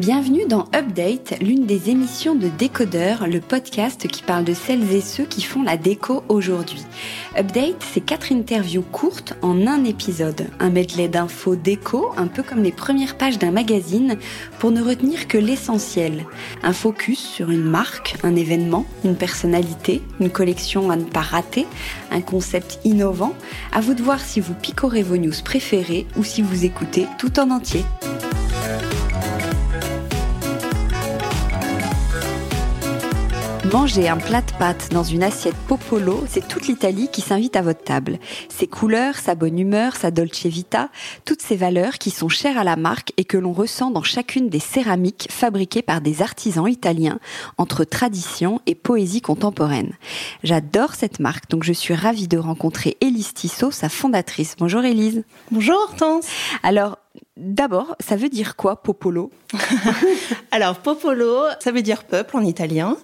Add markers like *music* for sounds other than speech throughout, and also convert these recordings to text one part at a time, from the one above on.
Bienvenue dans Update, l'une des émissions de Décodeur, le podcast qui parle de celles et ceux qui font la déco aujourd'hui. Update, c'est quatre interviews courtes en un épisode, un medley d'infos déco, un peu comme les premières pages d'un magazine, pour ne retenir que l'essentiel. Un focus sur une marque, un événement, une personnalité, une collection à ne pas rater, un concept innovant. À vous de voir si vous picorez vos news préférées ou si vous écoutez tout en entier. Manger un plat de pâtes dans une assiette Popolo, c'est toute l'Italie qui s'invite à votre table. Ses couleurs, sa bonne humeur, sa dolce vita, toutes ces valeurs qui sont chères à la marque et que l'on ressent dans chacune des céramiques fabriquées par des artisans italiens entre tradition et poésie contemporaine. J'adore cette marque, donc je suis ravie de rencontrer Élise Tissot, sa fondatrice. Bonjour Élise. Bonjour Hortense. Alors, D'abord, ça veut dire quoi Popolo *laughs* Alors Popolo, ça veut dire peuple en italien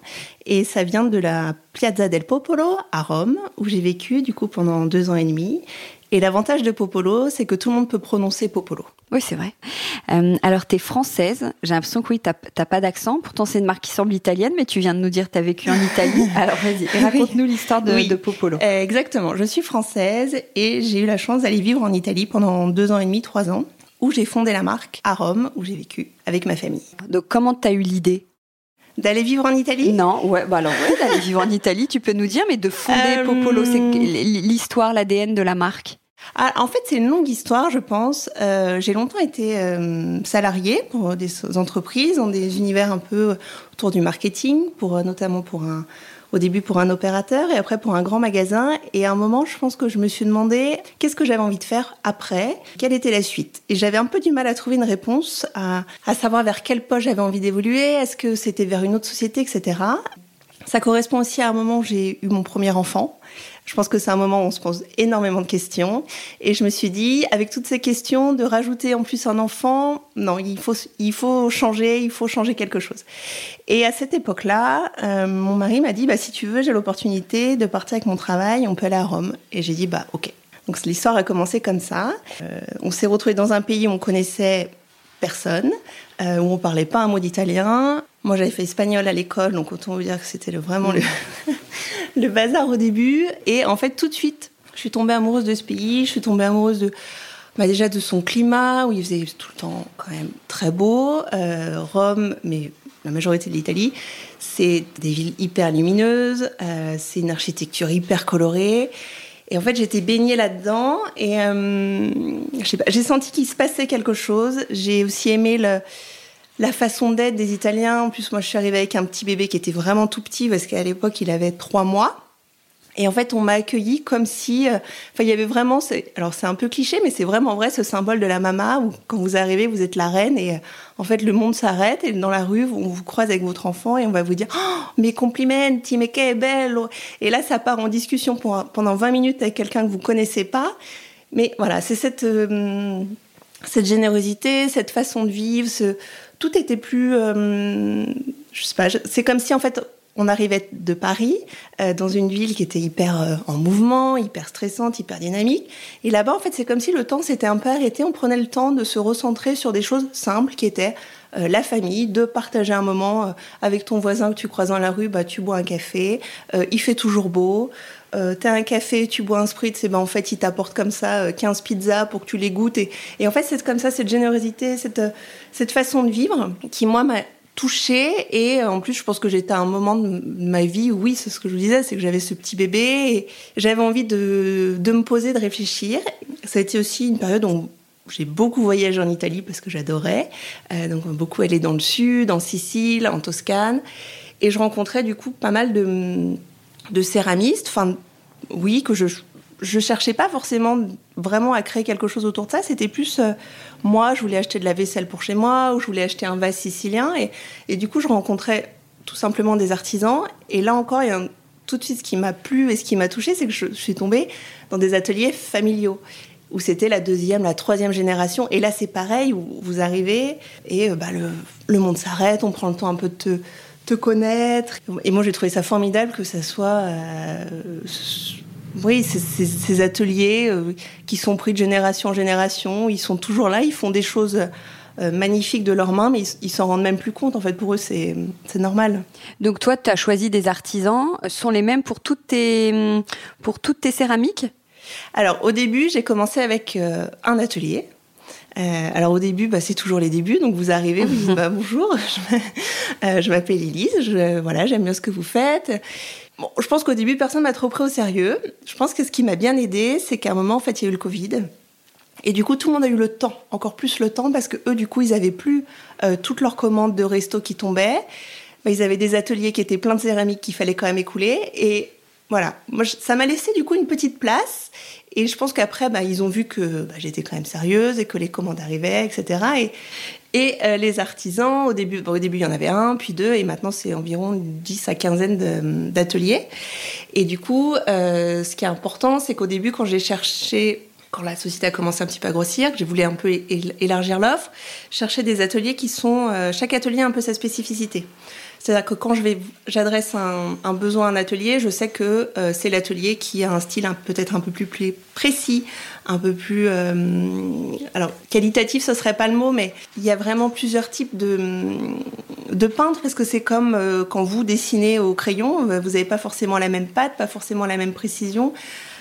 et ça vient de la Piazza del Popolo à Rome où j'ai vécu du coup pendant deux ans et demi. Et l'avantage de Popolo, c'est que tout le monde peut prononcer Popolo. Oui, c'est vrai. Euh, alors, tu es française. J'ai l'impression que oui, tu n'as pas d'accent. Pourtant, c'est une marque qui semble italienne, mais tu viens de nous dire que tu as vécu en Italie. *laughs* Alors, vas-y, raconte-nous l'histoire de, de, Popolo. Euh, exactement. Je suis française et j'ai eu la chance d'aller vivre en Italie pendant deux ans et demi, trois ans où j'ai fondé la marque, à Rome, où j'ai vécu avec ma famille. Donc comment tu as eu l'idée? D'aller vivre en Italie? Non, ouais, bah alors ouais, d'aller vivre en Italie, tu peux nous dire, mais de fonder euh, Popolo, c'est l'histoire, l'ADN de la marque? Ah, en fait, c'est une longue histoire, je pense. Euh, j'ai longtemps été euh, salariée pour des entreprises, dans des univers un peu autour du marketing, pour notamment pour un, au début pour un opérateur et après pour un grand magasin. Et à un moment, je pense que je me suis demandé qu'est-ce que j'avais envie de faire après, quelle était la suite? Et j'avais un peu du mal à trouver une réponse, à, savoir vers quel poste j'avais envie d'évoluer, est-ce que c'était vers une autre société, etc. Ça correspond aussi à un moment où j'ai eu mon premier enfant. Je pense que c'est un moment où on se pose énormément de questions. Et je me suis dit, avec toutes ces questions, de rajouter en plus un enfant, non, il faut, il faut changer, il faut changer quelque chose. Et à cette époque-là, euh, mon mari m'a dit, bah, si tu veux, j'ai l'opportunité de partir avec mon travail, on peut aller à Rome. Et j'ai dit, bah, ok. Donc l'histoire a commencé comme ça. Euh, on s'est retrouvé dans un pays où on connaissait personne, euh, où on parlait pas un mot d'italien. Moi, j'avais fait espagnol à l'école, donc autant vous dire que c'était vraiment le, *laughs* le bazar au début. Et en fait, tout de suite, je suis tombée amoureuse de ce pays. Je suis tombée amoureuse de, bah déjà de son climat, où il faisait tout le temps quand même très beau. Euh, Rome, mais la majorité de l'Italie, c'est des villes hyper lumineuses. Euh, c'est une architecture hyper colorée. Et en fait, j'étais baignée là-dedans et euh, j'ai senti qu'il se passait quelque chose. J'ai aussi aimé le, la façon d'être des Italiens. En plus, moi, je suis arrivée avec un petit bébé qui était vraiment tout petit parce qu'à l'époque, il avait trois mois. Et en fait, on m'a accueilli comme si, euh, enfin, il y avait vraiment, alors c'est un peu cliché, mais c'est vraiment vrai, ce symbole de la mama où quand vous arrivez, vous êtes la reine et euh, en fait, le monde s'arrête et dans la rue, on vous croise avec votre enfant et on va vous dire, oh, mes complimenti, mais est belle. Et là, ça part en discussion pendant 20 minutes avec quelqu'un que vous connaissez pas. Mais voilà, c'est cette, euh, cette générosité, cette façon de vivre, ce, tout était plus, euh, je sais pas, c'est comme si en fait on arrivait de Paris euh, dans une ville qui était hyper euh, en mouvement, hyper stressante, hyper dynamique. Et là-bas, en fait, c'est comme si le temps s'était un peu arrêté. On prenait le temps de se recentrer sur des choses simples qui étaient la famille, de partager un moment avec ton voisin que tu croises dans la rue, bah, tu bois un café, il fait toujours beau. Euh, t'as un café, tu bois un spritz, et ben en fait, il t'apporte comme ça 15 pizzas pour que tu les goûtes. Et, en fait, c'est comme ça, cette générosité, cette, cette façon de vivre qui, moi, m'a touchée. Et euh, en plus je pense que j'étais à un moment de ma vie où oui c'est ce que je vous disais c'est que j'avais ce petit bébé et j'avais envie de, de me poser de réfléchir. Ça a été aussi une période où j'ai beaucoup voyagé en Italie parce que j'adorais. Euh, donc beaucoup aller dans le sud en Sicile en Toscane. Et je rencontrais du coup pas mal de, de céramistes enfin oui que je je cherchais pas forcément vraiment à créer quelque chose autour de ça. C'était plus euh, moi, je voulais acheter de la vaisselle pour chez moi, ou je voulais acheter un vase sicilien, et, et du coup, je rencontrais tout simplement des artisans. Et là encore, il y a tout de suite ce qui m'a plu et ce qui m'a touché, c'est que je, suis tombée dans des ateliers familiaux où c'était la deuxième, la troisième génération. Et là, c'est pareil, où vous arrivez et euh, bah, le, le, monde s'arrête, on prend le temps un peu de te, te connaître. Et moi, j'ai trouvé ça formidable que ça soit euh, oui, ces ateliers euh, qui sont pris de génération en génération, ils sont toujours là, ils font des choses euh, magnifiques de leurs mains, mais ils s'en rendent même plus compte. En fait, pour eux, c'est normal. Donc toi, tu as choisi des artisans, sont les mêmes pour toutes tes, pour toutes tes céramiques? Alors au début, j'ai commencé avec euh, un atelier. Alors au début, bah, c'est toujours les débuts, donc vous arrivez, vous dites *laughs* bah, bonjour, *laughs* je m'appelle Elise, voilà, j'aime bien ce que vous faites. Bon, je pense qu'au début, personne m'a trop pris au sérieux. Je pense que ce qui m'a bien aidé, c'est qu'à un moment, en fait, il y a eu le Covid. Et du coup, tout le monde a eu le temps, encore plus le temps, parce que eux, du coup, ils avaient plus euh, toutes leurs commandes de resto qui tombaient. Bah, ils avaient des ateliers qui étaient pleins de céramique qu'il fallait quand même écouler. Et voilà, moi, ça m'a laissé du coup une petite place. Et je pense qu'après, bah, ils ont vu que bah, j'étais quand même sérieuse et que les commandes arrivaient, etc. Et, euh, les artisans, au début, au début, il y en avait un, puis deux, et maintenant, c'est environ 10 à quinzaine d'ateliers. Et du coup, euh, ce qui est important, c'est qu'au début, quand j'ai cherché quand la société a commencé un petit peu à grossir, que j'ai voulu un peu élargir l'offre, chercher des ateliers qui sont, euh, chaque atelier a un peu sa spécificité. C'est-à-dire que quand j'adresse un, besoin à un atelier, je sais que euh, c'est l'atelier qui a un style peut-être un peu plus précis, un peu plus, euh, alors qualitatif, ce serait pas le mot, mais il y a vraiment plusieurs types de peintres parce que c'est comme euh, quand vous dessinez au crayon, vous n'avez pas forcément la même pâte, pas forcément la même précision.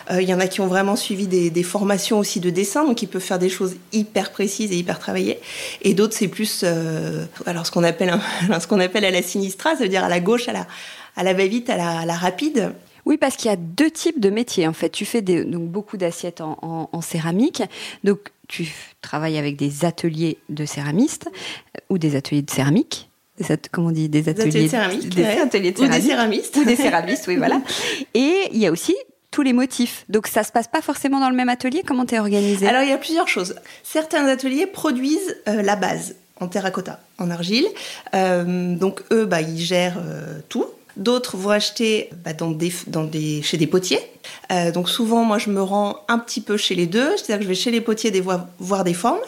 Il euh, y en a qui ont vraiment suivi des, formations aussi de dessin, donc ils peuvent faire des choses hyper précises et hyper travaillées. Et d'autres, c'est plus euh, alors ce qu'on appelle, *laughs* ce qu'on appelle à la sinistra, ça veut dire à la gauche, à la, à la va-vite, à la, à la rapide. Oui, parce qu'il y a deux types de métiers. En fait, tu fais des, donc beaucoup d'assiettes en, en, céramique. Donc, tu travailles avec des ateliers de céramistes euh, ou des ateliers de céramique. Des comment on dit? Des ateliers, des ateliers de céramique, des ateliers de céramique. ou des céramistes, ou des céramistes, oui, voilà. *laughs* Et il y a aussi tous les motifs. Donc ça se passe pas forcément dans le même atelier? Comment tu es organisé Alors il y a plusieurs choses. Certains ateliers produisent euh, la base en terracotta, en argile. Euh, donc eux, bah, ils gèrent euh, tout. D'autres vont acheter bah, dans des, dans des, chez des potiers. donc souvent, moi, je me rends un petit peu chez les deux. C'est-à-dire que je vais chez les potiers des voir, voir des formes.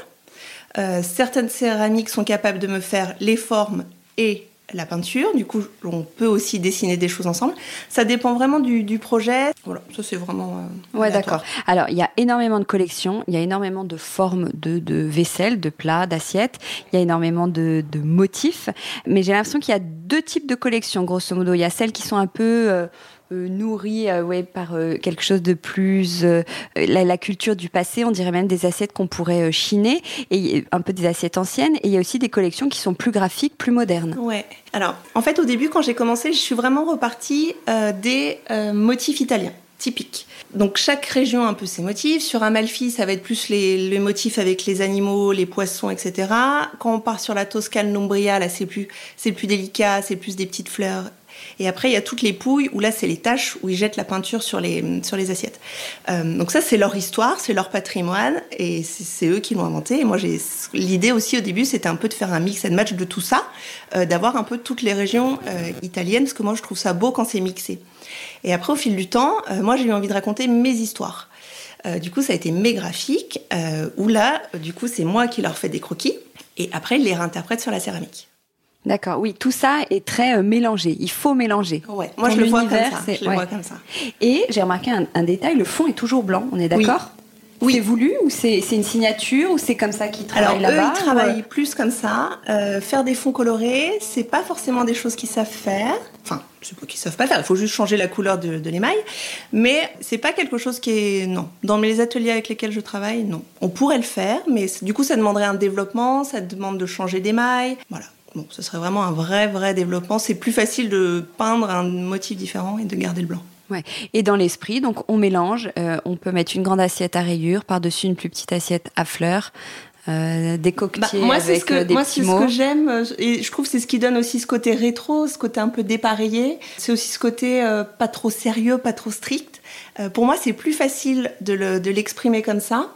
certaines céramiques sont capables de me faire les formes et la peinture. Du coup, on peut aussi dessiner des choses ensemble. Ça dépend vraiment du, projet. Voilà, ça c'est vraiment. Euh, ouais, d'accord. Alors, il y a énormément de collections, il y a énormément de formes de, de vaisselle, de plats, d'assiettes, il y a énormément de, motifs. Mais j'ai l'impression qu'il y a deux types de collections, grosso modo. Il y a celles qui sont un peu. Euh, euh, nourri euh, par euh, quelque chose de plus la, la, culture du passé, on dirait même des assiettes qu'on pourrait chiner et un peu des assiettes anciennes et il y a aussi des collections qui sont plus graphiques, plus modernes. Ouais. Alors, en fait au début quand j'ai commencé, je suis vraiment repartie des motifs italiens typiques. Donc chaque région a un peu ses motifs. Sur Amalfi, ça va être plus les, les, motifs avec les animaux, les poissons, etc. Quand on part sur la Toscane, l'Umbria, là c'est plus c'est plus délicat, c'est plus des petites fleurs et après, il y a toutes les pouilles où là, c'est les taches où ils jettent la peinture sur les, sur les assiettes. Euh, donc ça, c'est leur histoire, c'est leur patrimoine et c'est eux qui l'ont inventé. Et moi, l'idée aussi au début, c'était un peu de faire un mix and match de tout ça, euh, d'avoir un peu toutes les régions euh, italiennes, parce que moi, je trouve ça beau quand c'est mixé. Et après, au fil du temps, moi, j'ai eu envie de raconter mes histoires. du coup, ça a été mes graphiques, où là, du coup, c'est moi qui leur fais des croquis, et après, ils les réinterprètent sur la céramique. D'accord, oui, tout ça est très mélangé. Il faut mélanger. Ouais, moi je le vois comme ça. Je le vois comme ça. Et j'ai remarqué un, détail, le fond est toujours blanc, on est d'accord? Oui. C'est voulu ou c'est une signature ou c'est comme ça qu'ils travaillent là-bas Alors eux, ils travaillent plus comme ça. Euh, faire des fonds colorés, c'est pas forcément des choses qu'ils savent faire. Enfin, c'est pas qu'ils savent pas faire. Il faut juste changer la couleur de, de l'émail. Mais c'est pas quelque chose qui est non. Dans les ateliers avec lesquels je travaille, non. On pourrait le faire, mais du coup, ça demanderait un développement. Ça demande de changer d'émail. Voilà. Bon, ce serait vraiment un vrai, vrai développement. C'est plus facile de peindre un motif différent et de garder le blanc. Ouais. Et dans l'esprit, donc on mélange. Euh, on peut mettre une grande assiette à rayures, par-dessus une plus petite assiette à fleurs. Euh, des coquetiers bah, moi, avec ce que, euh, des moi, c'est ce que j'aime et je trouve que c'est ce qui donne aussi ce côté rétro, ce côté un peu dépareillé. C'est aussi ce côté euh, pas trop sérieux, pas trop strict. Euh, pour moi, c'est plus facile de, le, de l'exprimer comme ça.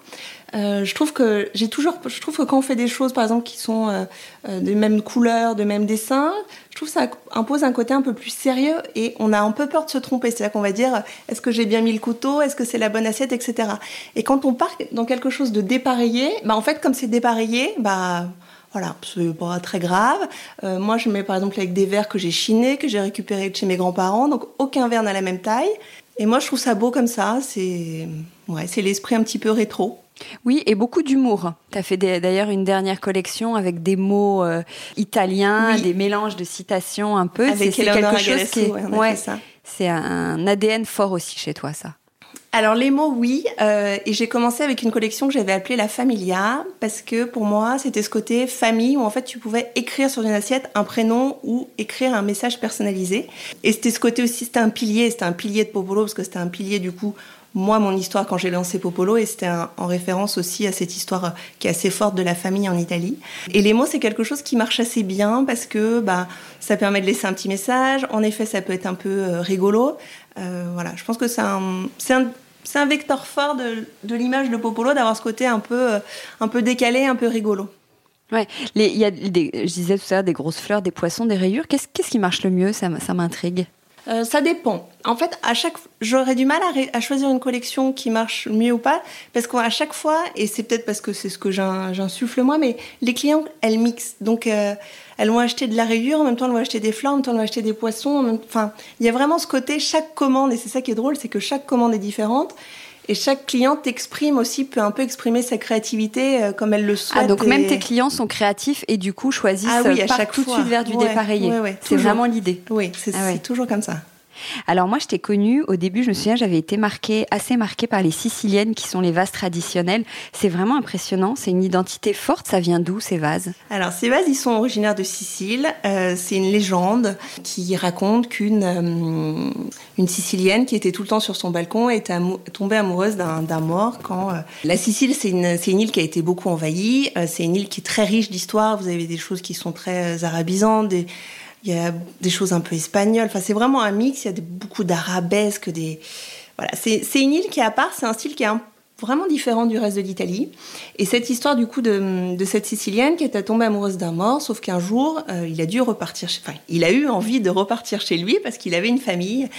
Euh, je trouve que j'ai toujours, je trouve que quand on fait des choses, par exemple, qui sont euh, euh, de même couleur, de même dessin, je trouve que ça impose un côté un peu plus sérieux et on a un peu peur de se tromper. C'est-à-dire qu'on va dire, est-ce que j'ai bien mis le couteau, est-ce que c'est la bonne assiette, etc. Et quand on part dans quelque chose de dépareillé, bah en fait, comme c'est dépareillé, bah voilà, c'est pas très grave. Euh, moi, je mets par exemple avec des verres que j'ai chinés, que j'ai récupérés de chez mes grands-parents, donc aucun verre n'a la même taille. Et moi, je trouve ça beau comme ça. C'est ouais, c'est l'esprit un petit peu rétro. Oui, et beaucoup d'humour. Tu as fait d'ailleurs une dernière collection avec des mots euh, italiens, Oui. des mélanges de citations un peu. C'est quelque chose qui est, ouais, ouais, c'est un ADN fort aussi chez toi, ça. Alors les mots, oui. Euh, et j'ai commencé avec une collection que j'avais appelée la Familia parce que pour moi, c'était ce côté famille où en fait tu pouvais écrire sur une assiette un prénom ou écrire un message personnalisé. Et c'était ce côté aussi, c'était un pilier, c'était un pilier de Popolo parce que c'était un pilier du coup moi, mon histoire quand j'ai lancé Popolo, et c'était en référence aussi à cette histoire euh, qui est assez forte de la famille en Italie. Et les mots, c'est quelque chose qui marche assez bien parce que bah, ça permet de laisser un petit message. En effet, ça peut être un peu euh, rigolo. Euh, voilà, je pense que c'est un, vecteur fort de, l'image de Popolo d'avoir ce côté un peu, un peu décalé, un peu rigolo. Ouais, il y a des, je disais tout à l'heure des grosses fleurs, des poissons, des rayures. Qu'est-ce qui marche le mieux? Ça, ça m'intrigue. Euh, ça dépend. En fait, à chaque, j'aurais du mal à, choisir une collection qui marche mieux ou pas, parce qu'à chaque fois, et c'est peut-être parce que c'est ce que j'in- j'insuffle moi, mais les clients, elles mixent. Donc, euh, elles vont acheter de la rayure, en même temps, elles vont acheter des fleurs, en même temps, elles vont acheter des poissons. Enfin, il y a vraiment ce côté, chaque commande, et c'est ça qui est drôle, c'est que chaque commande est différente. Et chaque cliente exprime aussi, peut un peu exprimer sa créativité euh, comme elle le souhaite. Ah, donc et- même tes clients sont créatifs et du coup choisissent Ah oui, à chaque tout de suite vers du Ouais, dépareillé. ouais, ouais, c'est vraiment l'idée. Oui, c'est Ah toujours comme ça. Alors moi, je t'ai connue au début. Je me souviens, j'avais été marquée, assez marquée par les Siciliennes, qui sont les vases traditionnels. C'est vraiment impressionnant. C'est une identité forte. Ça vient d'où ces vases? Alors, ces vases, ils sont originaires de Sicile. Euh, c'est une légende qui raconte qu'une euh, une Sicilienne qui était tout le temps sur son balcon est tombée amoureuse d'un mort quand... euh, La Sicile, c'est une, une île qui a été beaucoup envahie. C'est une île qui est très riche d'histoire. Vous avez des choses qui sont très arabisantes. Il y a des choses un peu espagnoles. Enfin, c'est vraiment un mix. Il y a beaucoup d'arabesques, des... Voilà, c'est une île qui est à part. C'est un style qui est vraiment différent du reste de l'Italie. Et cette histoire du coup de, cette Sicilienne qui était tombée amoureuse d'un mort, sauf qu'un jour, euh, il a dû repartir. Enfin, il a eu envie de repartir chez lui parce qu'il avait une famille.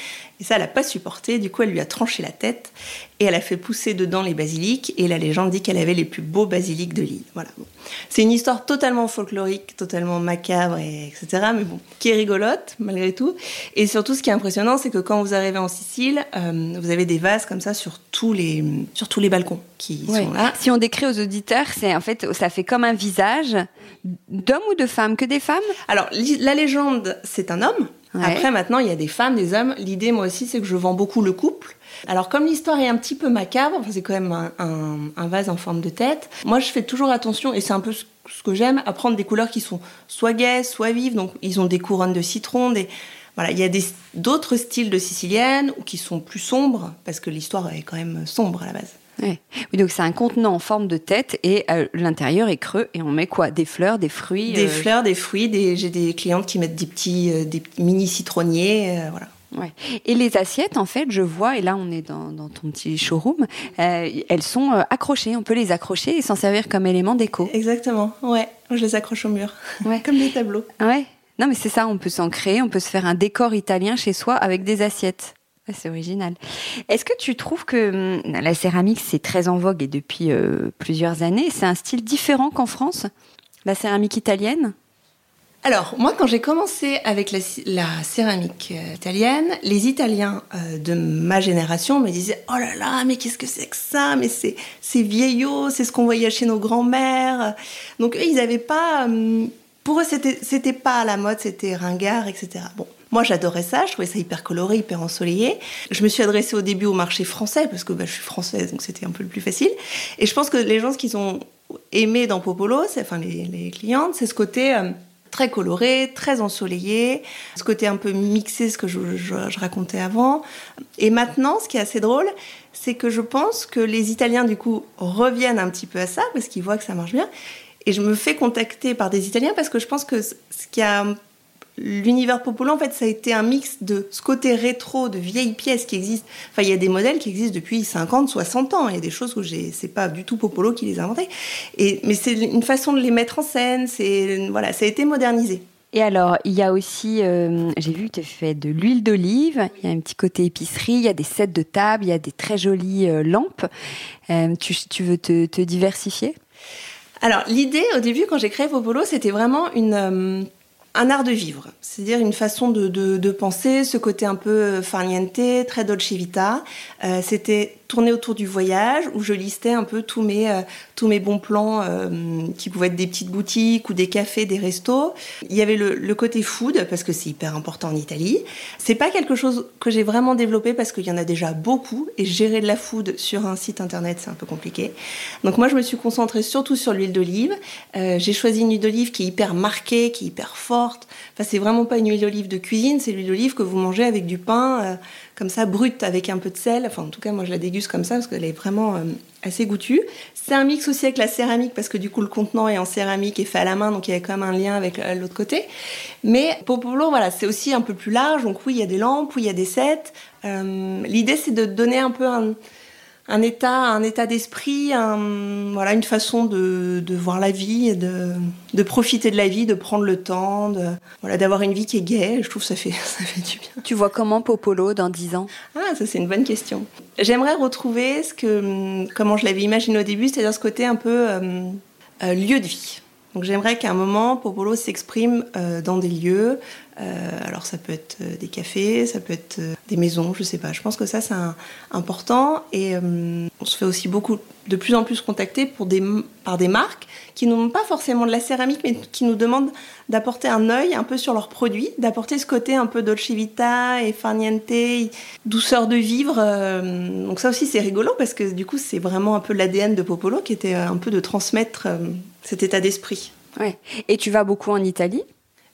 Et ça, elle n'a pas supporté. Du coup, elle lui a tranché la tête et elle a fait pousser dedans les basiliques. Et la légende dit qu'elle avait les plus beaux basiliques de l'île. Voilà. Bon. C'est une histoire totalement folklorique, totalement macabre, et etc. Mais bon, qui est rigolote malgré tout. Et surtout, ce qui est impressionnant, c'est que quand vous arrivez en Sicile, euh, vous avez des vases comme ça sur tous les, sur tous les balcons qui Ouais. sont là. Si on décrit aux auditeurs, c'est en fait, ça fait comme un visage d'homme ou de femme? Que des femmes? Alors, la légende, c'est un homme. Après, maintenant, il y a des femmes, des hommes. L'idée, moi aussi, c'est que je vends beaucoup le couple. Alors, comme l'histoire est un petit peu macabre, c'est quand même un, vase en forme de tête, moi, je fais toujours attention, et c'est un peu ce, que j'aime, à prendre des couleurs qui sont soit gaies, soit vives. Donc, ils ont des couronnes de citron, des... Voilà, il y a d'autres styles de sicilienne ou qui sont plus sombres, parce que l'histoire est quand même sombre à la base. Ouais. Oui, donc c'est un contenant en forme de tête et euh, l'intérieur est creux et on met quoi? Des fleurs, des fruits Des euh, fleurs, des fruits, des... j'ai des clientes qui mettent des petits, euh, des mini citronniers, voilà. Ouais. Et les assiettes, en fait, je vois, et là on est dans, dans ton petit showroom, elles sont accrochées. On peut les accrocher et s'en servir comme élément déco. Exactement, ouais. Je les accroche au mur, Ouais. *laughs* comme des tableaux. Ouais. Non, mais c'est ça, on peut s'en créer, on peut se faire un décor italien chez soi avec des assiettes. C'est original. Est-ce que tu trouves que hum, la céramique, c'est très en vogue et depuis euh, plusieurs années C'est un style différent qu'en France La céramique italienne? Alors, moi, quand j'ai commencé avec la, céramique euh, italienne, les Italiens euh, de ma génération me disaient Oh là là, mais qu'est-ce que c'est que ça? Mais c'est, c'est vieillot, c'est ce qu'on voyait chez nos grands-mères. Donc, eux, ils n'avaient pas. Euh, pour eux, c'était, c'était pas à la mode, c'était ringard, etc. Bon. Moi, j'adorais ça, je trouvais ça hyper coloré, hyper ensoleillé. Je me suis adressée au début au marché français, parce que bah, je suis française, donc c'était un peu le plus facile. Et je pense que les gens, ce qu'ils ont aimé dans Popolo, enfin les, les clientes, c'est ce côté très coloré, très ensoleillé, ce côté un peu mixé, ce que je, racontais avant. Et maintenant, ce qui est assez drôle, c'est que je pense que les Italiens, du coup, reviennent un petit peu à ça, parce qu'ils voient que ça marche bien. Et je me fais contacter par des Italiens parce que je pense que ce qui a l'univers populaire, en fait, ça a été un mix de ce côté rétro, de vieilles pièces qui existent. Enfin, il y a des modèles qui existent depuis 50, 60 ans. Il y a des choses où j'ai, c'est pas du tout Popolo qui les a inventés. Et, mais c'est une façon de les mettre en scène. C'est, voilà, ça a été modernisé. Et alors, il y a aussi, euh, j'ai vu que tu as fait de l'huile d'olive, il y a un petit côté épicerie, il y a des sets de table, il y a des très jolies euh, lampes. Euh, tu, tu, veux te, te diversifier? Alors, l'idée, au début, quand j'ai créé Popolo, c'était vraiment une un art de vivre, c'est-à-dire une façon de, de, penser, ce côté un peu farniente, très dolce vita. Euh, c'était tourné autour du voyage où je listais un peu tous mes, euh, mes bons plans euh, qui pouvaient être des petites boutiques ou des cafés, des restos. Il y avait le, côté food parce que c'est hyper important en Italie. C'est pas quelque chose que j'ai vraiment développé parce qu'il y en a déjà beaucoup et gérer de la food sur un site internet c'est un peu compliqué. Donc moi je me suis concentrée surtout sur l'huile d'olive. Euh, j'ai choisi une huile d'olive qui est hyper marquée, qui est hyper forte. Enfin c'est vraiment pas une huile d'olive de cuisine, c'est l'huile d'olive que vous mangez avec du pain comme ça, brute, avec un peu de sel. Enfin, en tout cas, moi, je la déguste comme ça parce qu'elle est vraiment euh, assez goûtue. C'est un mix aussi avec la céramique parce que du coup, le contenant est en céramique et fait à la main, donc il y a quand même un lien avec euh, l'autre côté. Mais Popolo, voilà, c'est aussi un peu plus large. Donc oui, il y a des lampes, oui, il y a des sets. Euh, l'idée, c'est de donner un peu un un état, un état d'esprit, voilà, une façon de, de voir la vie, de, de, profiter de la vie, de prendre le temps, de, voilà, d'avoir une vie qui est gaie. Je trouve que ça fait, *laughs* ça fait du bien. Tu vois comment Popolo dans 10 ans? Ah, ça c'est une bonne question. J'aimerais retrouver ce que, comment je l'avais imaginé au début, c'est-à-dire ce côté un peu euh, euh, lieu de vie. Donc j'aimerais qu'à un moment, Popolo s'exprime euh, dans des lieux. Euh, alors ça peut être euh, des cafés, ça peut être des maisons, je sais pas. Je pense que ça c'est important et on se fait aussi beaucoup, de plus en plus contacter par des marques qui n'ont pas forcément de la céramique, mais qui nous demandent d'apporter un œil un peu sur leurs produits, d'apporter ce côté un peu dolce vita et farniente, douceur de vivre. donc ça aussi c'est rigolo parce que du coup c'est vraiment un peu l'ADN de Popolo qui était un peu de transmettre cet état d'esprit. Ouais. Et tu vas beaucoup en Italie?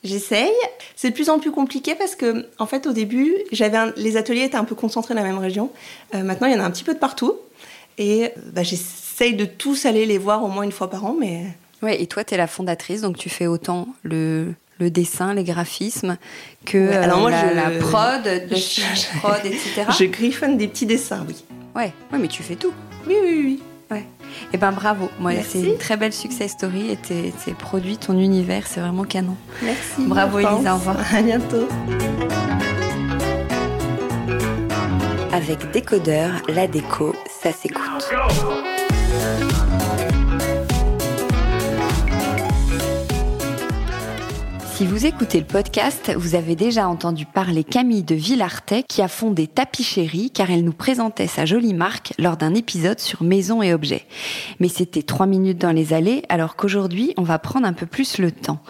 J'essaye. C'est de plus en plus compliqué parce que, en fait, au début, j'avais les ateliers étaient un peu concentrés dans la même région. Euh, maintenant, il y en a un petit peu de partout. Et euh, bah, j'essaye de tous aller les voir au moins une fois par an. Mais... Ouais, et toi, tu es la fondatrice, donc tu fais autant le, le dessin, les graphismes, que Alors moi, la, je... la prod, je... prod, etc. *laughs* Je griffonne des petits dessins, oui. Ouais, ouais mais tu fais tout. Oui, oui, oui. Eh ben bravo, moi c'est une très belle success story et tes, tes produits, ton univers, c'est vraiment canon. Merci. Bravo Elisa, au revoir. *laughs* À bientôt. Avec Décodeur, la déco, ça s'écoute. Si vous écoutez le podcast, vous avez déjà entendu parler Camille de Villartet qui a fondé Tapis Chéri car elle nous présentait sa jolie marque lors d'un épisode sur maison et objets. Mais c'était trois minutes dans les allées alors qu'aujourd'hui on va prendre un peu plus le temps.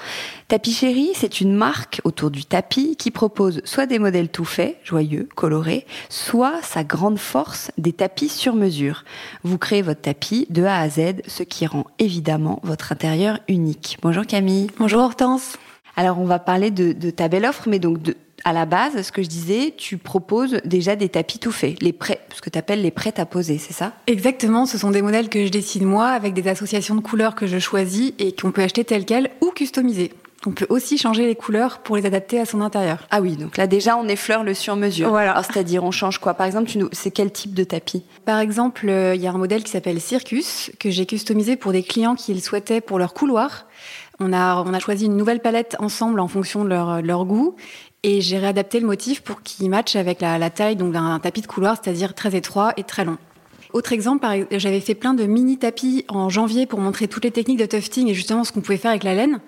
Tapis Chéri, c'est une marque autour du tapis qui propose soit des modèles tout faits, joyeux, colorés, soit sa grande force, des tapis sur mesure. Vous créez votre tapis de A à Z, ce qui rend évidemment votre intérieur unique. Bonjour Camille. Bonjour Hortense. Alors, on va parler de, ta belle offre, mais donc à la base, ce que je disais, tu proposes déjà des tapis tout faits, les prêts, ce que tu appelles les prêts à poser, c'est ça? Exactement, ce sont des modèles que je dessine moi avec des associations de couleurs que je choisis et qu'on peut acheter telles quelles ou customiser. On peut aussi changer les couleurs pour les adapter à son intérieur. Ah oui, donc là déjà on effleure le sur-mesure. Voilà. C'est-à-dire on change quoi? Par exemple, c'est quel type de tapis? Par exemple, euh, il y a un modèle qui s'appelle Circus que j'ai customisé pour des clients qui le souhaitaient pour leur couloir. On a, on a choisi une nouvelle palette ensemble en fonction de leur, leur goût. Et j'ai réadapté le motif pour qu'il matche avec la, la taille d'un tapis de couloir, c'est-à-dire très étroit et très long. Autre exemple, j'avais fait plein de mini tapis en janvier pour montrer toutes les techniques de tufting et justement ce qu'on pouvait faire avec la laine.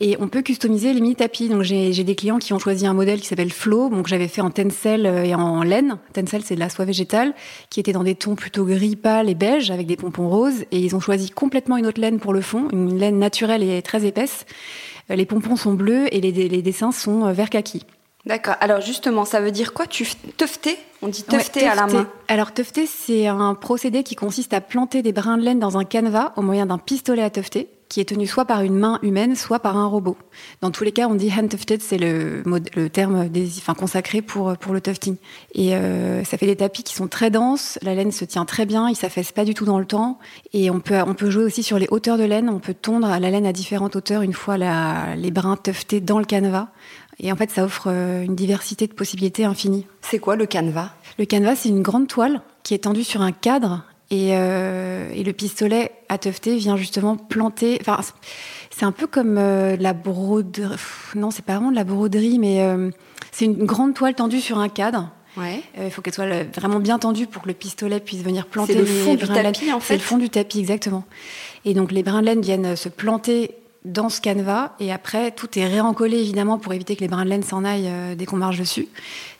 Et on peut customiser les mini tapis. Donc j'ai des clients qui ont choisi un modèle qui s'appelle Flow, donc j'avais fait en tencel et en laine. Tencel c'est de la soie végétale qui était dans des tons plutôt gris pâle et beige avec des pompons roses. Et ils ont choisi complètement une autre laine pour le fond, une laine naturelle et très épaisse. Les pompons sont bleus et les, dessins sont vert kaki. D'accord. Alors justement, ça veut dire quoi? Tu tufter On dit tufter à la main. Alors tufter, c'est un procédé qui consiste à planter des brins de laine dans un canevas au moyen d'un pistolet à tufter qui est tenu soit par une main humaine, soit par un robot. Dans tous les cas, on dit hand tufted, c'est le, le terme des, enfin, consacré pour, pour le tufting. Et euh, ça fait des tapis qui sont très denses, la laine se tient très bien, il s'affaisse pas du tout dans le temps. Et on peut, on peut jouer aussi sur les hauteurs de laine, on peut tondre la laine à différentes hauteurs une fois la, les brins tuftés dans le canevas. Et en fait, ça offre euh, une diversité de possibilités infinies. C'est quoi le canevas? Le canevas, c'est une grande toile qui est tendue sur un cadre et, euh, et le pistolet à tufter vient justement planter. Enfin, c'est un peu comme euh, la broderie. Non, c'est pas vraiment de la broderie, mais euh, c'est une grande toile tendue sur un cadre. Ouais. Il faut qu'elle soit vraiment bien tendue pour que le pistolet puisse venir planter. C'est le fond du tapis, en fait. C'est le fond du tapis, exactement. Et donc les brins de laine viennent se planter dans ce canevas et après tout est réencollé évidemment pour éviter que les brins de laine s'en aillent euh, dès qu'on marche dessus.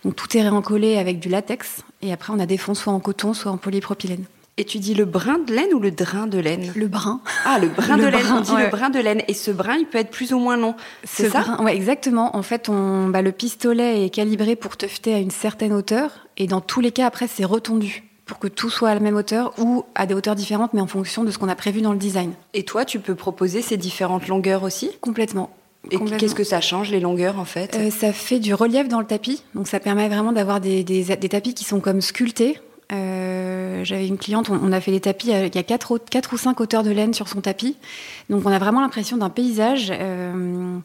Donc tout est réencollé avec du latex et après on a des fonds soit en coton soit en polypropylène. Et tu dis le brin de laine ou le drain de laine? Le brin. Ah, le brin *laughs* de laine. on dit le brin de laine. Et ce brin, il peut être plus ou moins long. C'est ça? Ouais, exactement. En fait, on, bah, le pistolet est calibré pour tufter à une certaine hauteur. Et dans tous les cas, après, c'est retondu pour que tout soit à la même hauteur ou à des hauteurs différentes, mais en fonction de ce qu'on a prévu dans le design. Et toi, tu peux proposer ces différentes longueurs aussi? Complètement. Et qu'est-ce que ça change, les longueurs, en fait? Euh, Ça fait du relief dans le tapis. Donc, ça permet vraiment d'avoir des, des, des, tapis qui sont comme sculptés. Euh, J'avais une cliente, on, a fait des tapis, il y a 4, quatre ou 5 hauteurs de laine sur son tapis. Donc, on a vraiment l'impression d'un paysage. Euh,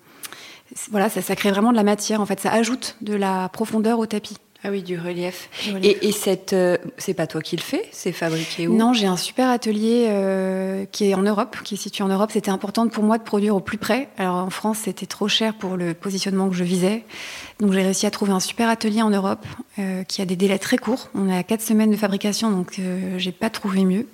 voilà, ça, ça crée vraiment de la matière. En fait, ça ajoute de la profondeur au tapis. Ah oui, du relief. Et, et, cette, euh, c'est pas toi qui le fais C'est fabriqué où? Non, j'ai un super atelier euh, qui est en Europe, qui est situé en Europe. C'était important pour moi de produire au plus près. Alors en France, c'était trop cher pour le positionnement que je visais. Donc j'ai réussi à trouver un super atelier en Europe euh, qui a des délais très courts. On a quatre semaines de fabrication, donc euh, j'ai pas trouvé mieux.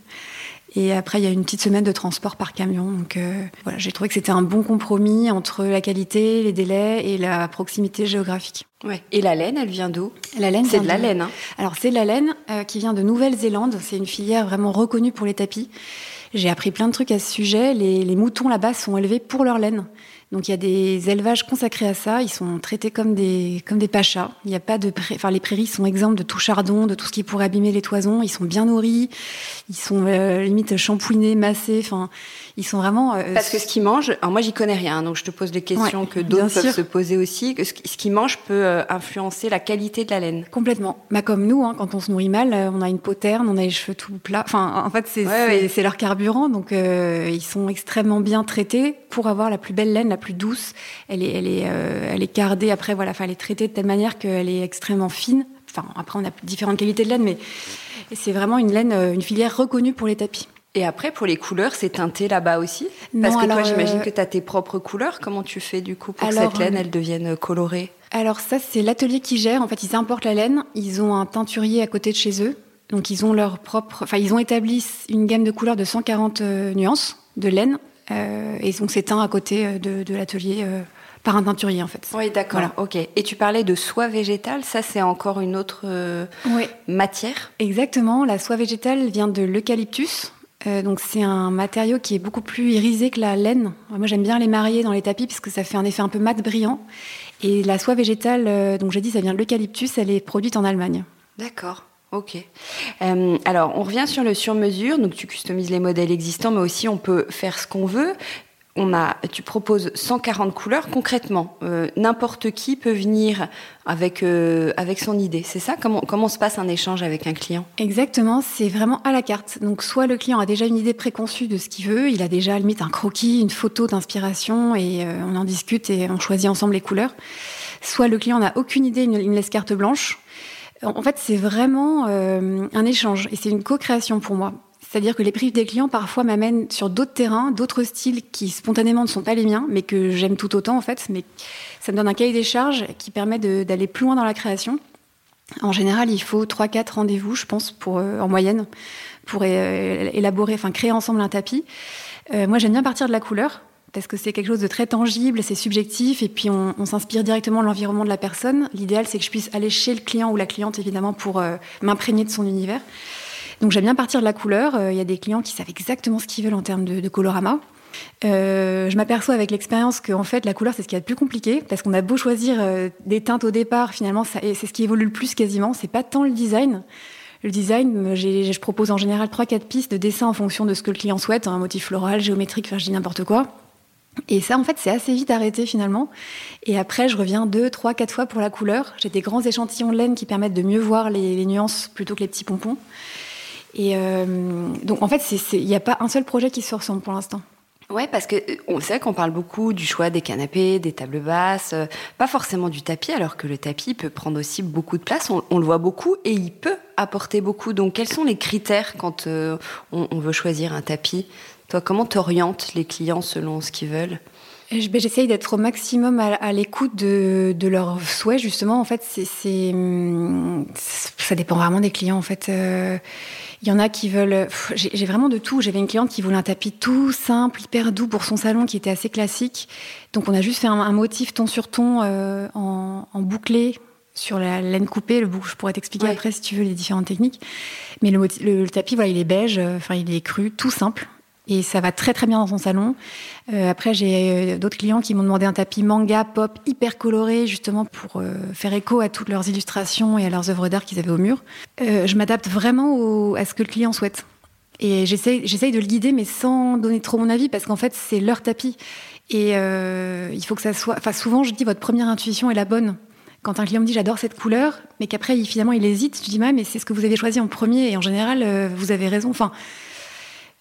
Et après, il y a une petite semaine de transport par camion. Donc euh, voilà, j'ai trouvé que c'était un bon compromis entre la qualité, les délais et la proximité géographique. Ouais. Et la laine, elle vient d'où? La laine, c'est de la laine. Hein. Alors c'est de la laine euh, qui vient de Nouvelle-Zélande. C'est une filière vraiment reconnue pour les tapis. J'ai appris plein de trucs à ce sujet. Les, les moutons là-bas sont élevés pour leur laine. Donc il y a des élevages consacrés à ça. Ils sont traités comme des comme des pachas. Il n'y a pas de, enfin les prairies sont exemptes de tout chardon, de tout ce qui pourrait abîmer les toisons. Ils sont bien nourris. Ils sont euh, limite shampouinés, massés. Enfin, ils sont vraiment. Euh, Parce que ce qu'ils mangent, alors moi j'y connais rien, donc je te pose des questions ouais, que d'autres peuvent sûr. se poser aussi. Que ce qu'ils mangent peut euh, influencer la qualité de la laine. Complètement. Bah comme nous, hein, quand on se nourrit mal, on a une peau terne, on a les cheveux tout plats. Enfin, en fait, c'est ouais, ouais. leur carburant, donc euh, ils sont extrêmement bien traités pour avoir la plus belle laine, la plus douce. Elle est, elle est, euh, elle est cardée après, voilà, enfin, elle est traitée de telle manière qu'elle est extrêmement fine. Enfin, après, on a différentes qualités de laine, mais c'est vraiment une laine, une filière reconnue pour les tapis. Et après, pour les couleurs, c'est teinté là-bas aussi? Parce non, que alors, toi, j'imagine euh... que tu as tes propres couleurs. Comment tu fais du coup pour alors, que cette laine, elle devienne colorée? Alors ça, c'est l'atelier qui gère. En fait, ils importent la laine. Ils ont un teinturier à côté de chez eux. Donc, ils ont leur propre... Enfin, ils ont établi une gamme de couleurs de 140 euh, nuances de laine. Euh, et donc, c'est teint à côté de, de l'atelier euh, par un teinturier en fait. Oui, d'accord. Voilà. Ok. Et tu parlais de soie végétale, ça c'est encore une autre euh, oui. matière? Exactement. La soie végétale vient de l'eucalyptus. Euh, donc c'est un matériau qui est beaucoup plus irisé que la laine. Moi j'aime bien les marier dans les tapis parce que ça fait un effet un peu mat brillant. Et la soie végétale, euh, donc j'ai dit ça vient de l'eucalyptus, elle est produite en Allemagne. D'accord. Ok. Euh, alors, on revient sur le sur-mesure. Donc, tu customises les modèles existants, mais aussi on peut faire ce qu'on veut on a, tu proposes 140 couleurs concrètement. Euh, N'importe qui peut venir avec euh, avec son idée. C'est ça? Comment comment se passe un échange avec un client? Exactement, c'est vraiment à la carte. Donc soit le client a déjà une idée préconçue de ce qu'il veut, il a déjà limite un croquis, une photo d'inspiration et euh, on en discute et on choisit ensemble les couleurs. Soit le client n'a aucune idée, il me laisse carte blanche. En fait, c'est vraiment un échange et c'est une co-création pour moi. C'est-à-dire que les briefs des clients parfois m'amènent sur d'autres terrains, d'autres styles qui spontanément ne sont pas les miens, mais que j'aime tout autant en fait. Mais ça me donne un cahier des charges qui permet d'aller plus loin dans la création. En général, il faut 3-4 rendez-vous, je pense, pour, euh, en moyenne, pour élaborer, enfin créer ensemble un tapis. moi, j'aime bien partir de la couleur parce que c'est quelque chose de très tangible, c'est subjectif, et puis on, s'inspire directement de l'environnement de la personne. L'idéal, c'est que je puisse aller chez le client ou la cliente, évidemment, pour euh, m'imprégner de son univers. Donc j'aime bien partir de la couleur. Euh, il y a des clients qui savent exactement ce qu'ils veulent en termes de, colorama. Euh, je m'aperçois avec l'expérience que en fait la couleur c'est ce qui est le plus compliqué parce qu'on a beau choisir des teintes au départ, finalement c'est ce qui évolue le plus quasiment. C'est pas tant le design. Le design, je propose en général 3-4 pistes de dessin en fonction de ce que le client souhaite, un motif floral, géométrique, enfin je dis n'importe quoi. Et ça, en fait, c'est assez vite arrêté finalement. Et après, je reviens deux, trois, quatre fois pour la couleur. J'ai des grands échantillons de laine qui permettent de mieux voir les, nuances plutôt que les petits pompons. Et euh, donc, en fait, il n'y a pas un seul projet qui se ressemble pour l'instant. Ouais, parce que euh, on sait qu'on parle beaucoup du choix des canapés, des tables basses, euh, pas forcément du tapis, alors que le tapis peut prendre aussi beaucoup de place. On, le voit beaucoup et il peut apporter beaucoup. Donc, quels sont les critères quand on, veut choisir un tapis? Toi, comment t'orientes les clients selon ce qu'ils veulent? J'essaye d'être au maximum à, l'écoute de, leurs souhaits, justement. En fait, c'est, hum, ça dépend vraiment des clients. En fait, il euh, y en a qui veulent. J'ai vraiment de tout. J'avais une cliente qui voulait un tapis tout simple, hyper doux pour son salon, qui était assez classique. Donc, on a juste fait un, motif ton sur ton euh, en, bouclé sur la laine coupée. Le bouc, je pourrais t'expliquer après si tu veux les différentes techniques. Mais le, le tapis, voilà, il est beige. Euh, enfin, il est cru, tout simple et ça va très très bien dans son salon. Euh, après, j'ai euh, d'autres clients qui m'ont demandé un tapis manga pop hyper coloré, justement pour euh, faire écho à toutes leurs illustrations et à leurs œuvres d'art qu'ils avaient au mur. je m'adapte vraiment à ce que le client souhaite. Et j'essaye, de le guider, mais sans donner trop mon avis, parce qu'en fait, c'est leur tapis. Et il faut que ça soit. Enfin, souvent, je dis votre première intuition est la bonne. Quand un client me dit j'adore cette couleur, mais qu'après, finalement, il hésite, je dis mais c'est ce que vous avez choisi en premier, et en général, vous avez raison. Enfin,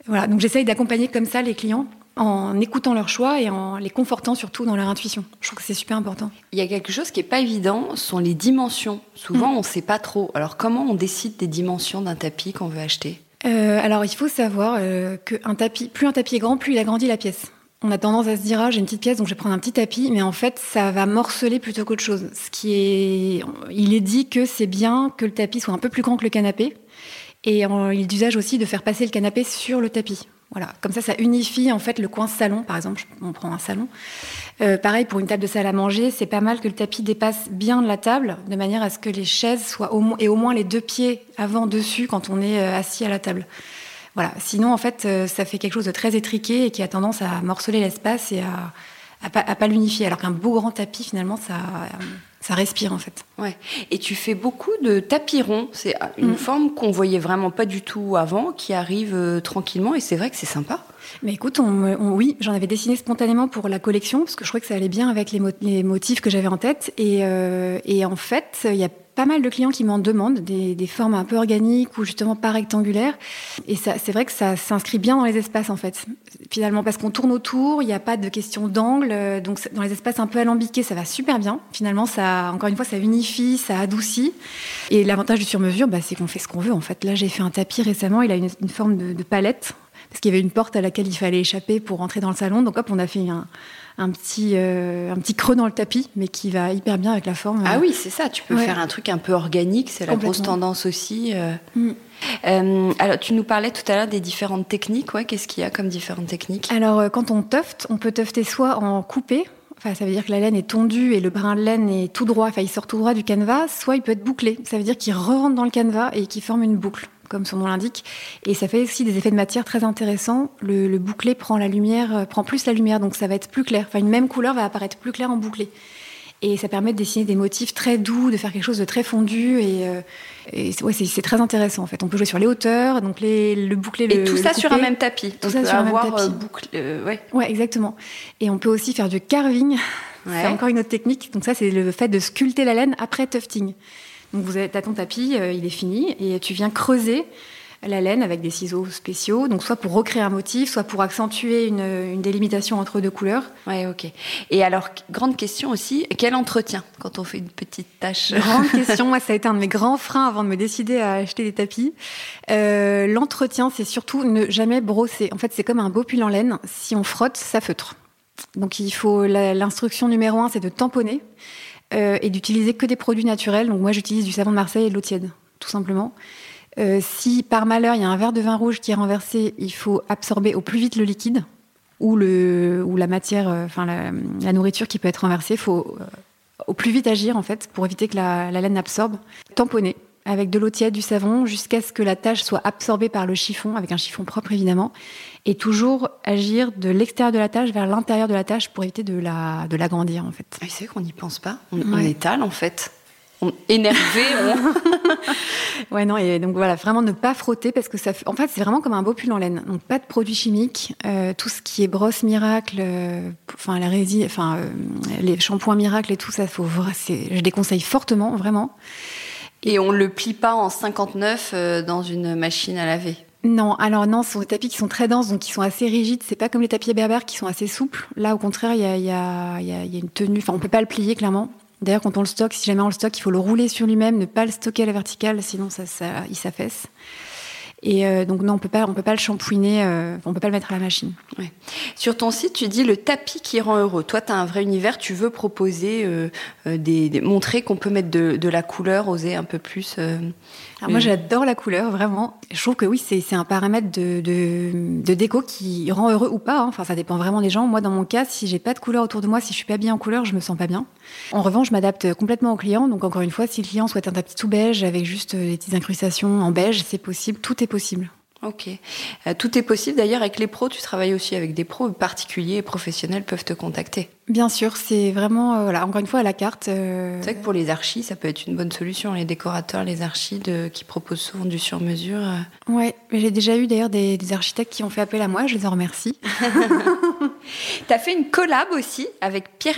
voilà, donc j'essaye d'accompagner comme ça les clients en écoutant leurs choix et en les confortant surtout dans leur intuition. Je trouve que c'est super important. Il y a quelque chose qui n'est pas évident, ce sont les dimensions. Souvent, mm. on ne sait pas trop. Alors, comment on décide des dimensions d'un tapis qu'on veut acheter? Euh, Alors, il faut savoir euh, qu'un tapis, plus un tapis est grand, plus il agrandit la pièce. On a tendance à se dire, ah, j'ai une petite pièce, donc je vais prendre un petit tapis, mais en fait, ça va morceler plutôt qu'autre chose. Ce qui est, il est dit que c'est bien que le tapis soit un peu plus grand que le canapé, et il est d'usage aussi de faire passer le canapé sur le tapis. Voilà, comme ça, ça unifie en fait le coin salon, par exemple. On prend un salon. Euh, pareil pour une table de salle à manger, c'est pas mal que le tapis dépasse bien la table, de manière à ce que les chaises soient au, et au moins les deux pieds avant dessus quand on est euh, assis à la table. Voilà. Sinon, en fait, euh, ça fait quelque chose de très étriqué et qui a tendance à morceler l'espace et à, à pas l'unifier. Alors qu'un beau grand tapis, finalement, ça ça respire en fait. Ouais. Et tu fais beaucoup de tapis ronds. C'est une mm. forme qu'on voyait vraiment pas du tout avant, qui arrive euh, tranquillement et c'est vrai que c'est sympa. Mais écoute, on, oui, j'en avais dessiné spontanément pour la collection parce que je trouvais que ça allait bien avec les, motifs que j'avais en tête. Et, euh, et en fait, il y a pas mal de clients qui m'en demandent, des, formes un peu organiques ou justement pas rectangulaires. Et c'est vrai que ça s'inscrit bien dans les espaces en fait. Finalement, parce qu'on tourne autour, il n'y a pas de question d'angle. Euh, donc dans les espaces un peu alambiqués, ça va super bien. Finalement, ça, encore une fois, ça unifie, ça adoucit. Et l'avantage du sur-mesure, bah, c'est qu'on fait ce qu'on veut en fait. Là, j'ai fait un tapis récemment, il a une, forme de, de palette parce qu'il y avait une porte à laquelle il fallait échapper pour rentrer dans le salon. Donc hop, on a fait un, un petit, euh, un petit creux dans le tapis, mais qui va hyper bien avec la forme. Ah oui, c'est ça. Tu peux faire un truc un peu organique. C'est la grosse tendance aussi. Euh. Mm. Euh, alors, tu nous parlais tout à l'heure des différentes techniques. Ouais, Qu'est-ce qu'il y a comme différentes techniques? Alors, quand on tufte, on peut tufter soit en coupé, Enfin, ça veut dire que la laine est tondue et le brin de laine est tout droit, enfin, il sort tout droit du canevas, soit il peut être bouclé. Ça veut dire qu'il re-rentre dans le canevas et qu'il forme une boucle comme son nom l'indique. Et ça fait aussi des effets de matière très intéressants. Le, bouclé prend la lumière, euh, prend plus la lumière, donc ça va être plus clair. Enfin, une même couleur va apparaître plus claire en bouclé. Et ça permet de dessiner des motifs très doux, de faire quelque chose de très fondu. Et, euh, ouais, c'est très intéressant en fait. On peut jouer sur les hauteurs, donc les, le bouclé, le, Et tout ça sur un même tapis. Tout ça sur un même tapis. Euh, ouais. ouais, exactement. Et on peut aussi faire du carving. *laughs* C'est encore une autre technique. Donc ça, c'est le fait de sculpter la laine après tufting. Donc vous as ton tapis, euh, il est fini, et tu viens creuser la laine avec des ciseaux spéciaux, donc soit pour recréer un motif, soit pour accentuer une, délimitation entre deux couleurs. Ouais, ok. Et alors, grande question aussi, quel entretien quand on fait une petite tâche? Grande *laughs* question, moi ça a été un de mes grands freins avant de me décider à acheter des tapis. Euh, l'entretien, c'est surtout ne jamais brosser. En fait, c'est comme un beau pull en laine, si on frotte, ça feutre. Donc il faut l'instruction numéro un, c'est de tamponner. Euh, et d'utiliser que des produits naturels. Donc moi, j'utilise du savon de Marseille et de l'eau tiède, tout simplement. si par malheur il y a un verre de vin rouge qui est renversé, il faut absorber au plus vite le liquide ou, la matière, enfin la, nourriture qui peut être renversée. Il faut au plus vite agir en fait pour éviter que la, la laine absorbe. Tamponner avec de l'eau tiède, du savon, jusqu'à ce que la tâche soit absorbée par le chiffon, avec un chiffon propre évidemment, et toujours agir de l'extérieur de la tâche vers l'intérieur de la tâche pour éviter de la de l'agrandir en fait. Ah, c'est vrai qu'on n'y pense pas, on, étale en fait. On, énervé. *laughs* ouais non et donc voilà vraiment ne pas frotter parce que ça en fait c'est vraiment comme un beau pull en laine donc pas de produits chimiques euh, tout ce qui est brosse miracle euh, enfin la résine enfin euh, les shampoings miracle et tout ça faut je déconseille fortement vraiment et on le plie pas en 59 euh, dans une machine à laver. Non, alors non, ce sont des tapis qui sont très denses, donc qui sont assez rigides. C'est pas comme les tapis berbères qui sont assez souples. Là, au contraire, il y a, une tenue. Enfin, on peut pas le plier clairement. D'ailleurs, quand on le stocke, si jamais on le stocke, il faut le rouler sur lui-même, ne pas le stocker à la verticale, sinon ça il s'affaisse. Et euh, donc non, on peut pas, on peut pas le shampouiner, euh, on peut pas le mettre à la machine. Ouais. Sur ton site, tu dis le tapis qui rend heureux. Toi, tu as un vrai univers, tu veux proposer, euh, des, montrer qu'on peut mettre de, de, la couleur, oser un peu plus moi, j'adore la couleur, vraiment. Je trouve que oui, c'est un paramètre de, de, de, déco qui rend heureux ou pas. Hein. Enfin, ça dépend vraiment des gens. Moi, dans mon cas, si j'ai pas de couleur autour de moi, si je suis pas bien en couleur, je me sens pas bien. En revanche, je m'adapte complètement au client. Donc, encore une fois, si le client souhaite un tapis tout beige avec juste des petites incrustations en beige, c'est possible. Tout est possible. Ok. Euh, tout est possible. D'ailleurs, avec les pros, tu travailles aussi avec des pros particuliers et professionnels peuvent te contacter. Bien sûr, c'est vraiment, euh, voilà, encore une fois, à la carte. Euh, c'est vrai que pour les archis, ça peut être une bonne solution. Les décorateurs, les archis qui proposent souvent du sur-mesure. Ouais, j'ai déjà eu d'ailleurs des, architectes qui ont fait appel à moi. Je les en remercie. *laughs* tu as fait une collab aussi avec Pierre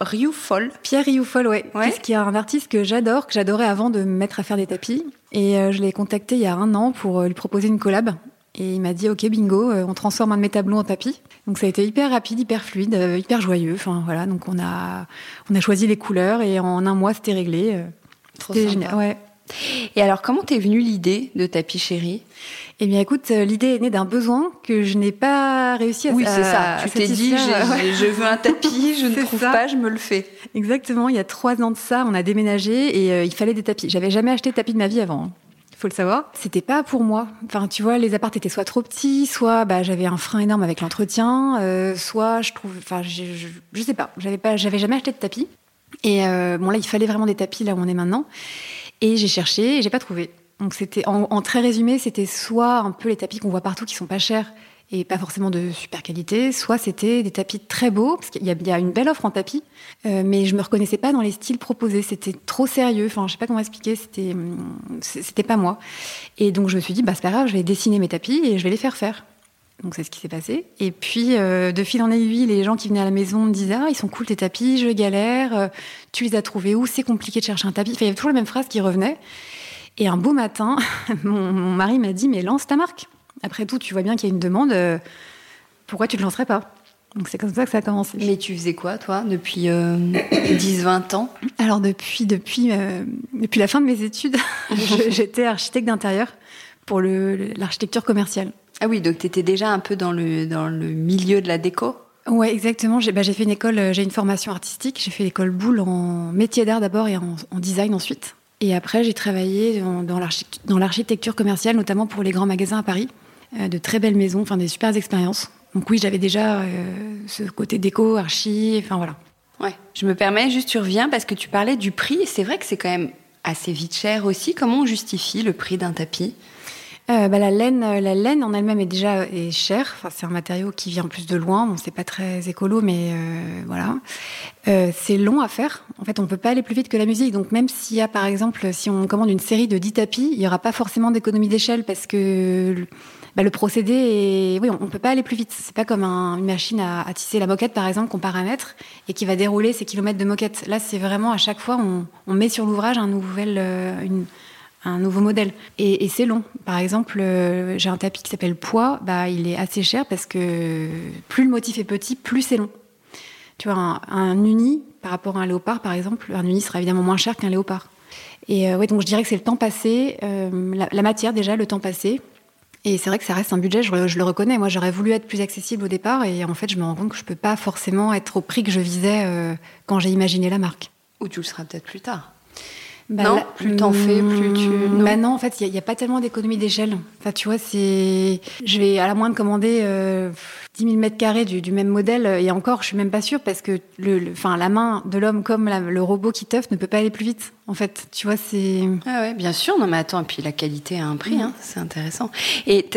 Rioufol. Pierre Rioufol, ouais. ouais. Qui est un artiste que j'adore, que j'adorais avant de me mettre à faire des tapis. Et euh, je l'ai contacté il y a un an pour euh, lui proposer une collab. Et il m'a dit OK bingo, euh, on transforme un de mes tableaux en tapis. Donc ça a été hyper rapide, hyper fluide, hyper joyeux. Enfin voilà, donc on a on a choisi les couleurs et en un mois c'était réglé. C'était génial. Ouais. Et alors comment t'es venue l'idée de tapis chéri? Eh bien, écoute, l'idée est née d'un besoin que je n'ai pas réussi à Oui, c'est ça. Tu t'es dit, je veux un tapis, *laughs* je ne trouve pas, je me le fais. Exactement. Il y a trois ans de ça, on a déménagé et euh, il fallait des tapis. J'avais jamais acheté de tapis de ma vie avant. Hein. Faut le savoir. C'était pas pour moi. Enfin, tu vois, les apparts étaient soit trop petits, soit bah, j'avais un frein énorme avec l'entretien, euh, soit je trouve, enfin, je, je, sais pas, j'avais pas, j'avais jamais acheté de tapis. Et euh, bon là, il fallait vraiment des tapis là où on est maintenant. Et j'ai cherché et j'ai pas trouvé. Donc c'était en, très résumé, c'était soit un peu les tapis qu'on voit partout qui sont pas chers et pas forcément de super qualité, soit c'était des tapis très beaux parce qu'il y, a une belle offre en tapis, euh, mais je me reconnaissais pas dans les styles proposés. C'était trop sérieux. Enfin, je sais pas comment expliquer. C'était c'était pas moi. Et donc je me suis dit bah c'est pas grave, je vais dessiner mes tapis et je vais les faire faire. Donc c'est ce qui s'est passé. Et puis euh, de fil en aiguille, les gens qui venaient à la maison me disaient ah ils sont cool tes tapis, je galère. Euh, tu les as trouvés où? C'est compliqué de chercher un tapis. Enfin, il y avait toujours la même phrase qui revenait. Et un beau matin, *laughs* mon, mari m'a dit Mais lance ta marque. Après tout, tu vois bien qu'il y a une demande. Euh, pourquoi tu ne le lancerais pas? Donc c'est comme ça que ça a commencé. Mais tu faisais quoi, toi, depuis 10-20 euh, *coughs* ans? Alors depuis, depuis, euh, depuis la fin de mes études, *laughs* j'étais architecte d'intérieur pour l'architecture commerciale. Ah oui, donc tu étais déjà un peu dans le, dans le milieu de la déco? Oui, exactement. J'ai bah, fait une école, j'ai une formation artistique. J'ai fait l'école Boulle en métier d'art d'abord et en, en, design ensuite. Et après, j'ai travaillé dans, l'architecture commerciale, notamment pour les grands magasins à Paris. Euh, de très belles maisons, enfin des super expériences. Donc oui, j'avais déjà euh, ce côté déco, archi, enfin voilà. Ouais, je me permets, juste tu reviens parce que tu parlais du prix. C'est vrai que c'est quand même assez vite cher aussi. Comment on justifie le prix d'un tapis? Euh, bah, la laine, la laine en elle-même est déjà est chère. Enfin, c'est un matériau qui vient plus de loin. Bon, c'est pas très écolo, mais euh, voilà. c'est long à faire. En fait, on peut pas aller plus vite que la musique. Donc, même s'il y a, par exemple, si on commande une série de 10 tapis, il y aura pas forcément d'économie d'échelle parce que bah, le procédé est, oui, on, peut pas aller plus vite. C'est pas comme une machine à, tisser la moquette, par exemple, qu'on paramètre et qui va dérouler ses kilomètres de moquette. Là, c'est vraiment à chaque fois, on, met sur l'ouvrage un nouvel, une, un nouveau modèle. Et, c'est long. Par exemple, euh, j'ai un tapis qui s'appelle Poids, bah, il est assez cher parce que plus le motif est petit, plus c'est long. Tu vois, un, uni par rapport à un léopard, par exemple, un uni sera évidemment moins cher qu'un léopard. Et euh, ouais, donc je dirais que c'est le temps passé, euh, la, matière déjà, le temps passé. Et c'est vrai que ça reste un budget, je, le reconnais. Moi, j'aurais voulu être plus accessible au départ, et en fait, je me rends compte que je peux pas forcément être au prix que je visais quand j'ai imaginé la marque. Ou tu le seras peut-être plus tard. Bah, non, plus t'en fais, plus tu. Non. Bah non, en fait, il n'y a, pas tellement d'économie d'échelle. Enfin, tu vois, c'est. Je vais à la moindre commander euh, 10 000 mètres carrés du, même modèle, et encore, je suis même pas sûre parce que le, enfin, la main de l'homme comme le robot qui teuf ne peut pas aller plus vite. En fait, tu vois, c'est. Ah ouais, bien sûr. Non, mais attends, et puis la qualité a un prix, hein, c'est intéressant. Et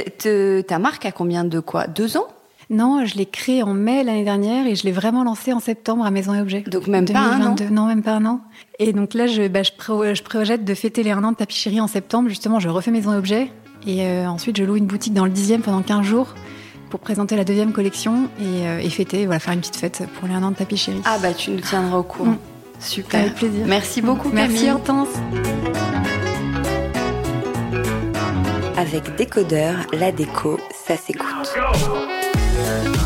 ta marque a combien de quoi? Deux ans? Non, je l'ai créé en mai l'année dernière et je l'ai vraiment lancé en septembre à Maison et Objets. Donc même pas un an Non, même pas un an. Et donc là, je, bah, je, je, projette de fêter les un an de tapisserie en septembre. Justement, je refais Maison et Objets. Et euh, ensuite, je loue une boutique dans le dixième pendant 15 jours pour présenter la deuxième collection et, euh, et, fêter, voilà, faire une petite fête pour les un an de tapisserie. Ah bah tu nous tiendras au courant. Mm. Super. Avec plaisir. Merci beaucoup Merci Hortense. Avec Décodeur, la déco, ça s'écoute. Yeah.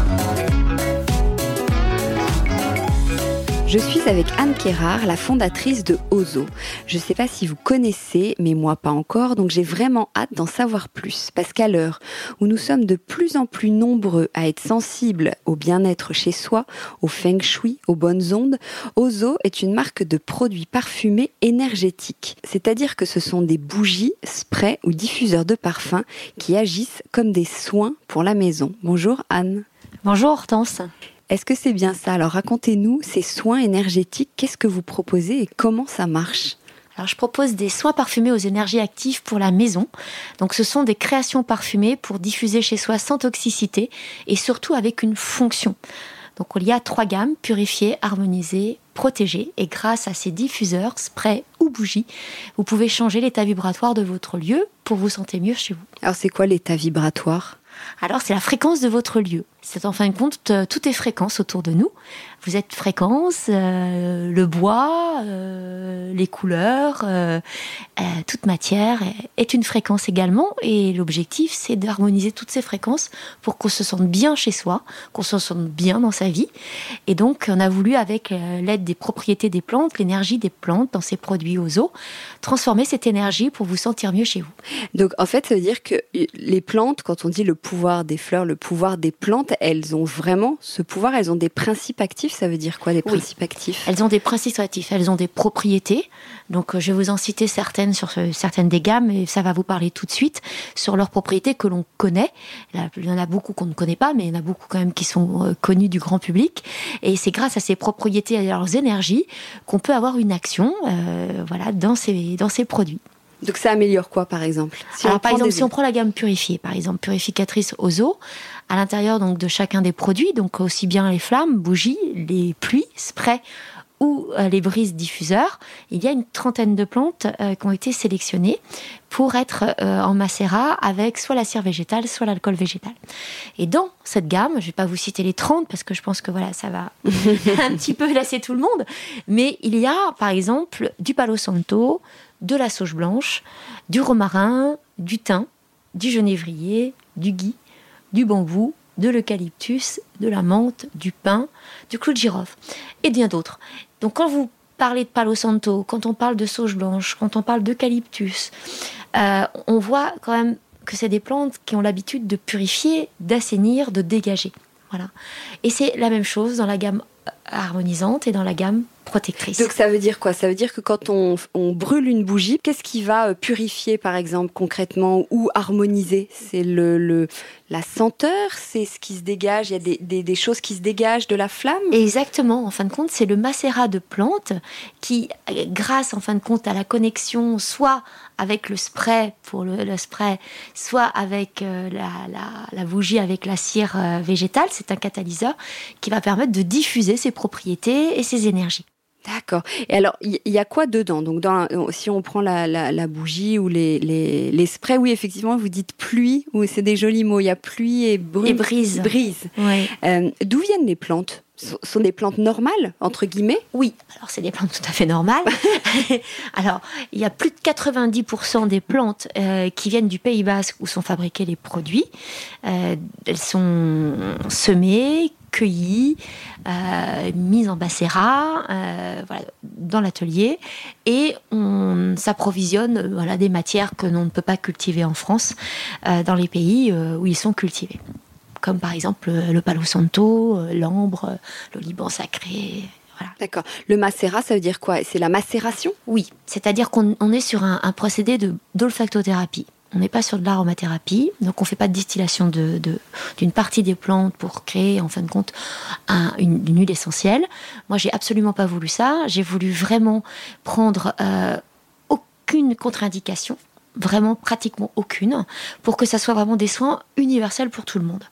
Je suis avec Anne Kérard, la fondatrice de Ozo. Je ne sais pas si vous connaissez, mais moi pas encore, donc j'ai vraiment hâte d'en savoir plus. Parce qu'à l'heure où nous sommes de plus en plus nombreux à être sensibles au bien-être chez soi, au feng shui, aux bonnes ondes, Ozo est une marque de produits parfumés énergétiques. C'est-à-dire que ce sont des bougies, sprays ou diffuseurs de parfums qui agissent comme des soins pour la maison. Bonjour Anne. Bonjour Hortense. Est-ce que c'est bien ça? Alors racontez-nous ces soins énergétiques, qu'est-ce que vous proposez et comment ça marche? Alors, je propose des soins parfumés aux énergies actives pour la maison. Donc, ce sont des créations parfumées pour diffuser chez soi sans toxicité et surtout avec une fonction. Donc, il y a trois gammes purifiées, harmonisées, protégées. Et grâce à ces diffuseurs, sprays ou bougies, vous pouvez changer l'état vibratoire de votre lieu pour vous sentir mieux chez vous. Alors, c'est quoi l'état vibratoire? Alors c'est la fréquence de votre lieu. C'est en fin de compte, tout est fréquence autour de nous. Vous êtes fréquence, euh, le bois, euh, les couleurs, euh, toute matière est une fréquence également. Et l'objectif, c'est d'harmoniser toutes ces fréquences pour qu'on se sente bien chez soi, qu'on se sente bien dans sa vie. Et donc, on a voulu, avec l'aide des propriétés des plantes, l'énergie des plantes dans ces produits aux transformer cette énergie pour vous sentir mieux chez vous. Donc, en fait, ça veut dire que les plantes, quand on dit le pouvoir des fleurs, le pouvoir des plantes, elles ont vraiment ce pouvoir, elles ont des principes actifs. Ça veut dire quoi, des principes actifs? Elles ont des principes actifs, elles ont des propriétés. Donc, euh, je vais vous en citer certaines sur certaines des gammes et ça va vous parler tout de suite sur leurs propriétés que l'on connaît. Il y en a beaucoup qu'on ne connaît pas, mais il y en a beaucoup quand même qui sont euh, connus du grand public. Et c'est grâce à ces propriétés et à leurs énergies qu'on peut avoir une action, euh, voilà, dans ces dans ces produits. Donc ça améliore quoi par exemple? Alors par exemple, si on prend la gamme purifiée, par exemple purificatrice aux eaux, à l'intérieur donc de chacun des produits, donc aussi bien les flammes, bougies, les pluies, sprays ou euh, les brises diffuseurs, il y a une trentaine de plantes euh, qui ont été sélectionnées pour être euh, en macérat avec soit la cire végétale, soit l'alcool végétal. Et dans cette gamme, je ne vais pas vous citer les 30 parce que je pense que voilà, ça va *laughs* un petit peu lasser tout le monde, mais il y a par exemple du palo santo, de la sauge blanche, du romarin, du thym, du genévrier, du gui, du bambou, de l'eucalyptus, de la menthe, du pin, du clou de girofle et bien d'autres. Donc quand vous parlez de palo santo, quand on parle de sauge blanche, quand on parle d'eucalyptus, euh, on voit quand même que c'est des plantes qui ont l'habitude de purifier, d'assainir, de dégager. Voilà. Et c'est la même chose dans la gamme harmonisante et dans la gamme protectrice. Donc ça veut dire quoi? Ça veut dire que quand on, brûle une bougie, qu'est-ce qui va euh, purifier par exemple concrètement ou harmoniser? C'est le, la senteur, c'est ce qui se dégage, il y a des, des, choses qui se dégagent de la flamme? Exactement, en fin de compte, c'est le macérat de plantes qui, grâce en fin de compte à la connexion soit avec le spray pour le, spray, soit avec euh, la, la, bougie avec la cire euh, végétale, c'est un catalyseur qui va permettre de diffuser ses propriétés et ses énergies. D'accord. Et alors, il y, a quoi dedans? Donc, dans, si on prend la, bougie ou les, les, sprays, oui, effectivement, vous dites pluie, ou c'est des jolis mots. Il y a pluie et, brise. brise. Euh, d'où viennent les plantes? Sont des plantes normales, entre guillemets? Oui, alors c'est des plantes tout à fait normales. *laughs* alors, il y a plus de 90% des plantes euh, qui viennent du Pays Basque où sont fabriqués les produits. Euh, elles sont semées, cueillies, euh, en bacérat euh, voilà, dans l'atelier et on s'approvisionne euh, voilà, des matières que l'on ne peut pas cultiver en France euh, dans les pays où ils sont cultivés. Comme par exemple le palo santo, l'ambre, le liban sacré, Voilà. D'accord. Le macérat, ça veut dire quoi? C'est la macération? Oui, c'est-à-dire qu'on on est sur un, un procédé de d'olfactothérapie. On n'est pas sur de l'aromathérapie, donc on ne fait pas de distillation d'une partie des plantes pour créer en fin de compte un- une, une huile essentielle. Moi, j'ai absolument pas voulu ça. J'ai voulu vraiment prendre euh, aucune contre-indication, vraiment pratiquement aucune, pour que ça soit vraiment des soins universels pour tout le monde.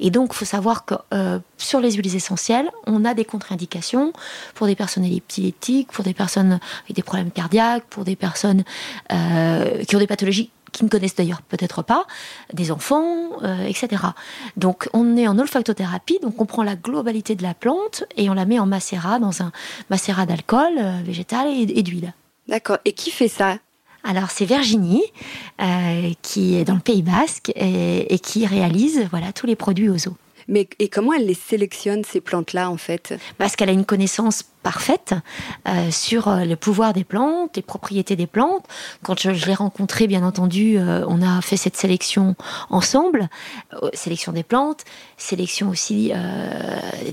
Et donc, il faut savoir que euh, sur les huiles essentielles, on a des contre-indications pour des personnes épileptiques, pour des personnes avec des problèmes cardiaques, pour des personnes euh, qui ont des pathologies qui ne connaissent d'ailleurs peut-être pas, des enfants, euh, etc. Donc on est en olfactothérapie, donc on prend la globalité de la plante et on la met en macérat, dans un macérat d'alcool euh, végétal et, et d'huile. D'accord. Et qui fait ça? Alors c'est Virginie euh, qui est dans le Pays Basque et, et qui réalise voilà tous les produits aux eaux. Mais et comment elle les sélectionne ces plantes-là en fait? Parce qu'elle a une connaissance parfaite euh, sur euh, le pouvoir des plantes, les propriétés des plantes. Quand je, je l'ai rencontrée, bien entendu, euh, on a fait cette sélection ensemble, Euh, sélection des plantes, sélection aussi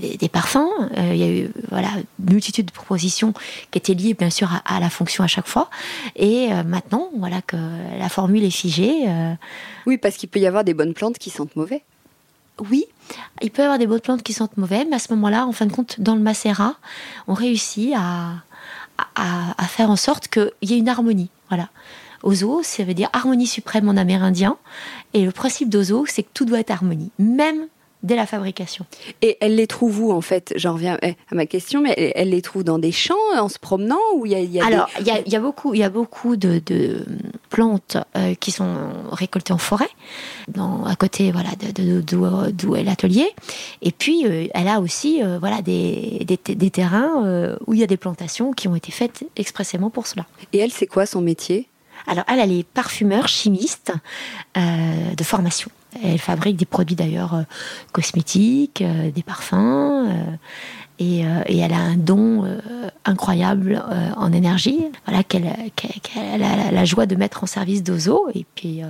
des, des parfums. Il y a eu voilà une multitude de propositions qui étaient liées bien sûr à, à la fonction à chaque fois. Et maintenant, voilà que la formule est figée. Oui, parce qu'il peut y avoir des bonnes plantes qui sentent mauvais. Oui, il peut y avoir des bonnes plantes qui sentent mauvais, mais à ce moment-là, en fin de compte, dans le macérat, on réussit à, à, à faire en sorte qu'il y ait une harmonie. Voilà. Ozo, ça veut dire harmonie suprême en amérindien. Et le principe d'Ozo, c'est que tout doit être harmonie, même dès la fabrication. Et elle les trouve où en fait? J'en reviens eh, à ma question, mais elle, elle les trouve dans des champs en se promenant ou il y a, il y a Alors, des- il y a, il y a beaucoup, il y a beaucoup de, de plantes euh, qui sont récoltées en forêt, dans, à côté voilà, de, de- d'où, est l'atelier. Et puis, euh, elle a aussi euh, voilà, des, des, des terrains euh, où il y a des plantations qui ont été faites expressément pour cela. Et elle, c'est quoi son métier? Alors, elle, elle est parfumeur, chimiste euh, de formation. Elle fabrique des produits d'ailleurs euh, cosmétiques, euh, des parfums, euh, et, euh, et elle a un don euh, incroyable euh, en énergie, voilà qu'elle a la, joie de mettre en service d'Ozo, et puis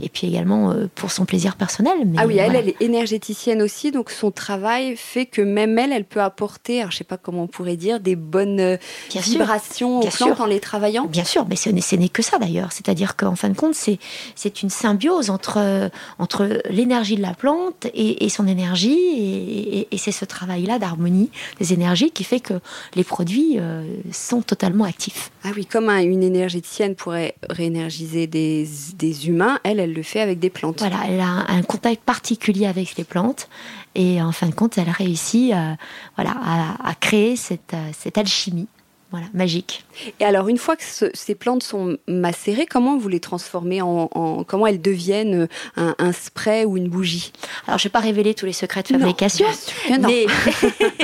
et puis également pour son plaisir personnel. Mais Ah oui, elle, voilà. elle est énergéticienne aussi, donc son travail fait que même elle, elle peut apporter, alors je sais pas comment on pourrait dire, des bonnes Bien vibrations aux plantes en les travaillant. Bien sûr, mais ce n'est, que ça d'ailleurs. C'est-à-dire qu'en fin de compte, c'est, c'est une symbiose entre, entre l'énergie de la plante et, et son énergie. Et, et- et c'est ce travail-là d'harmonie des énergies qui fait que les produits euh, sont totalement actifs. Ah oui, comme un- une énergéticienne pourrait réénergiser des, des humains, elle, elle le fait avec des plantes. Voilà, elle a un, un contact particulier avec les plantes. Et en fin de compte, elle réussit euh, voilà, à, à créer cette, euh, cette alchimie. Voilà, magique. Et alors, une fois que ce- ces plantes sont macérées, comment vous les transformez en, en- comment elles deviennent un, un spray ou une bougie? Alors, je ne vais pas révéler tous les secrets de Non, fabrication. bien sûr que non. Mais,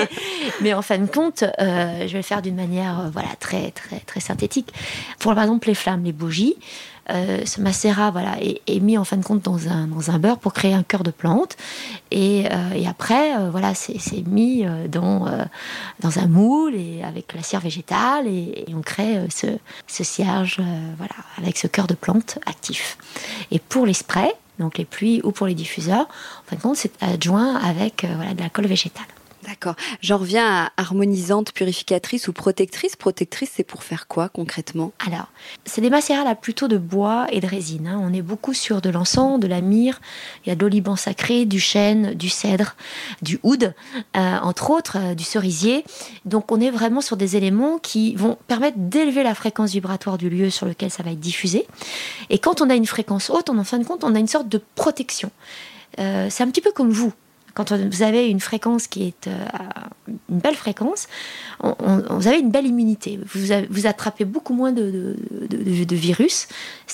*laughs* *laughs* mais en fin de compte, euh, je vais le faire d'une manière euh, voilà, très, très, très synthétique. Pour par exemple les flammes, les bougies, euh, ce macérat voilà, est, est mis en fin de compte dans un, dans un beurre pour créer un cœur de plante. Et, euh, et après, euh, voilà, c'est mis dans, dans un moule et avec la cire végétale et, on crée ce, ce cierge voilà, avec ce cœur de plante actif. Et pour les sprays, donc les pluies ou pour les diffuseurs, en fin de compte, c'est adjoint avec voilà, de la colle végétale. D'accord. J'en reviens à harmonisante, purificatrice ou protectrice. Protectrice, c'est pour faire quoi concrètement? Alors, c'est des macérats là plutôt de bois et de résine. hein. On est beaucoup sur de l'encens, de la myrrhe, il y a de l'oliban sacré, du chêne, du cèdre, du oud, euh, entre autres, euh, du cerisier. Donc on est vraiment sur des éléments qui vont permettre d'élever la fréquence vibratoire du lieu sur lequel ça va être diffusé. Et quand on a une fréquence haute, on, en fin de compte, on a une sorte de protection. Euh, c'est un petit peu comme vous. Quand vous avez une fréquence qui est euh, une belle fréquence, on- on- vous avez une belle immunité. Vous, avez- vous attrapez beaucoup moins de, de- de- de- de virus.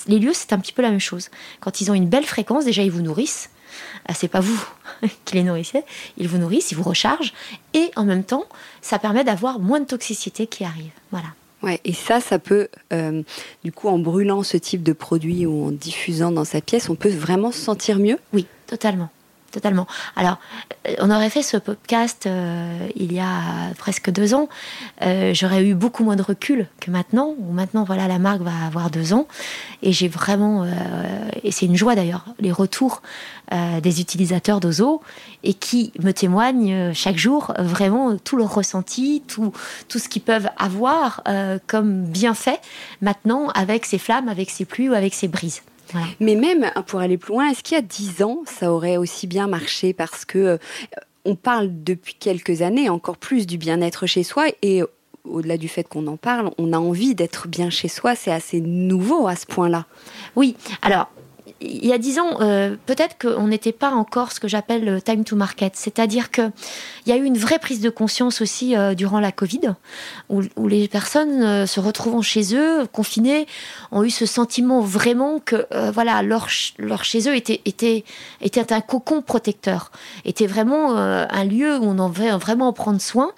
Les lieux, c'est un petit peu la même chose. Quand ils ont une belle fréquence, déjà, ils vous nourrissent. Ah, c'est pas vous *laughs* qui les nourrissez. Ils vous nourrissent, ils vous rechargent. Et en même temps, ça permet d'avoir moins de toxicité qui arrive. Voilà. Ouais, et ça, ça peut, euh, du coup, en brûlant ce type de produit ou en diffusant dans sa pièce, on peut vraiment se sentir mieux? Oui, totalement. Totalement. Alors, euh, on aurait fait ce podcast euh, il y a presque deux ans. Euh, j'aurais eu beaucoup moins de recul que maintenant. maintenant, voilà, la marque va avoir deux ans. Et j'ai vraiment, et c'est une joie d'ailleurs, les retours des utilisateurs d'Ozo et qui me témoignent chaque jour vraiment tout leur ressenti, tout, tout ce qu'ils peuvent avoir comme bienfait maintenant avec ces flammes, avec ces pluies ou avec ces brises. Mais même, pour aller plus loin, est-ce qu'il y a dix ans, ça aurait aussi bien marché Parce que euh, on parle depuis quelques années encore plus du bien-être chez soi et au-delà du fait qu'on en parle, on a envie d'être bien chez soi. C'est assez nouveau à ce point-là. Oui. Alors, il y a dix ans, euh, peut-être qu'on n'était pas encore ce que j'appelle le time to market. C'est-à-dire qu'il y a eu une vraie prise de conscience aussi euh, durant la Covid, où, les personnes euh, se retrouvant chez eux, confinées, ont eu ce sentiment vraiment que voilà leur, leur chez eux était, était, était un cocon protecteur, était vraiment un lieu où on en devait vraiment prendre soin.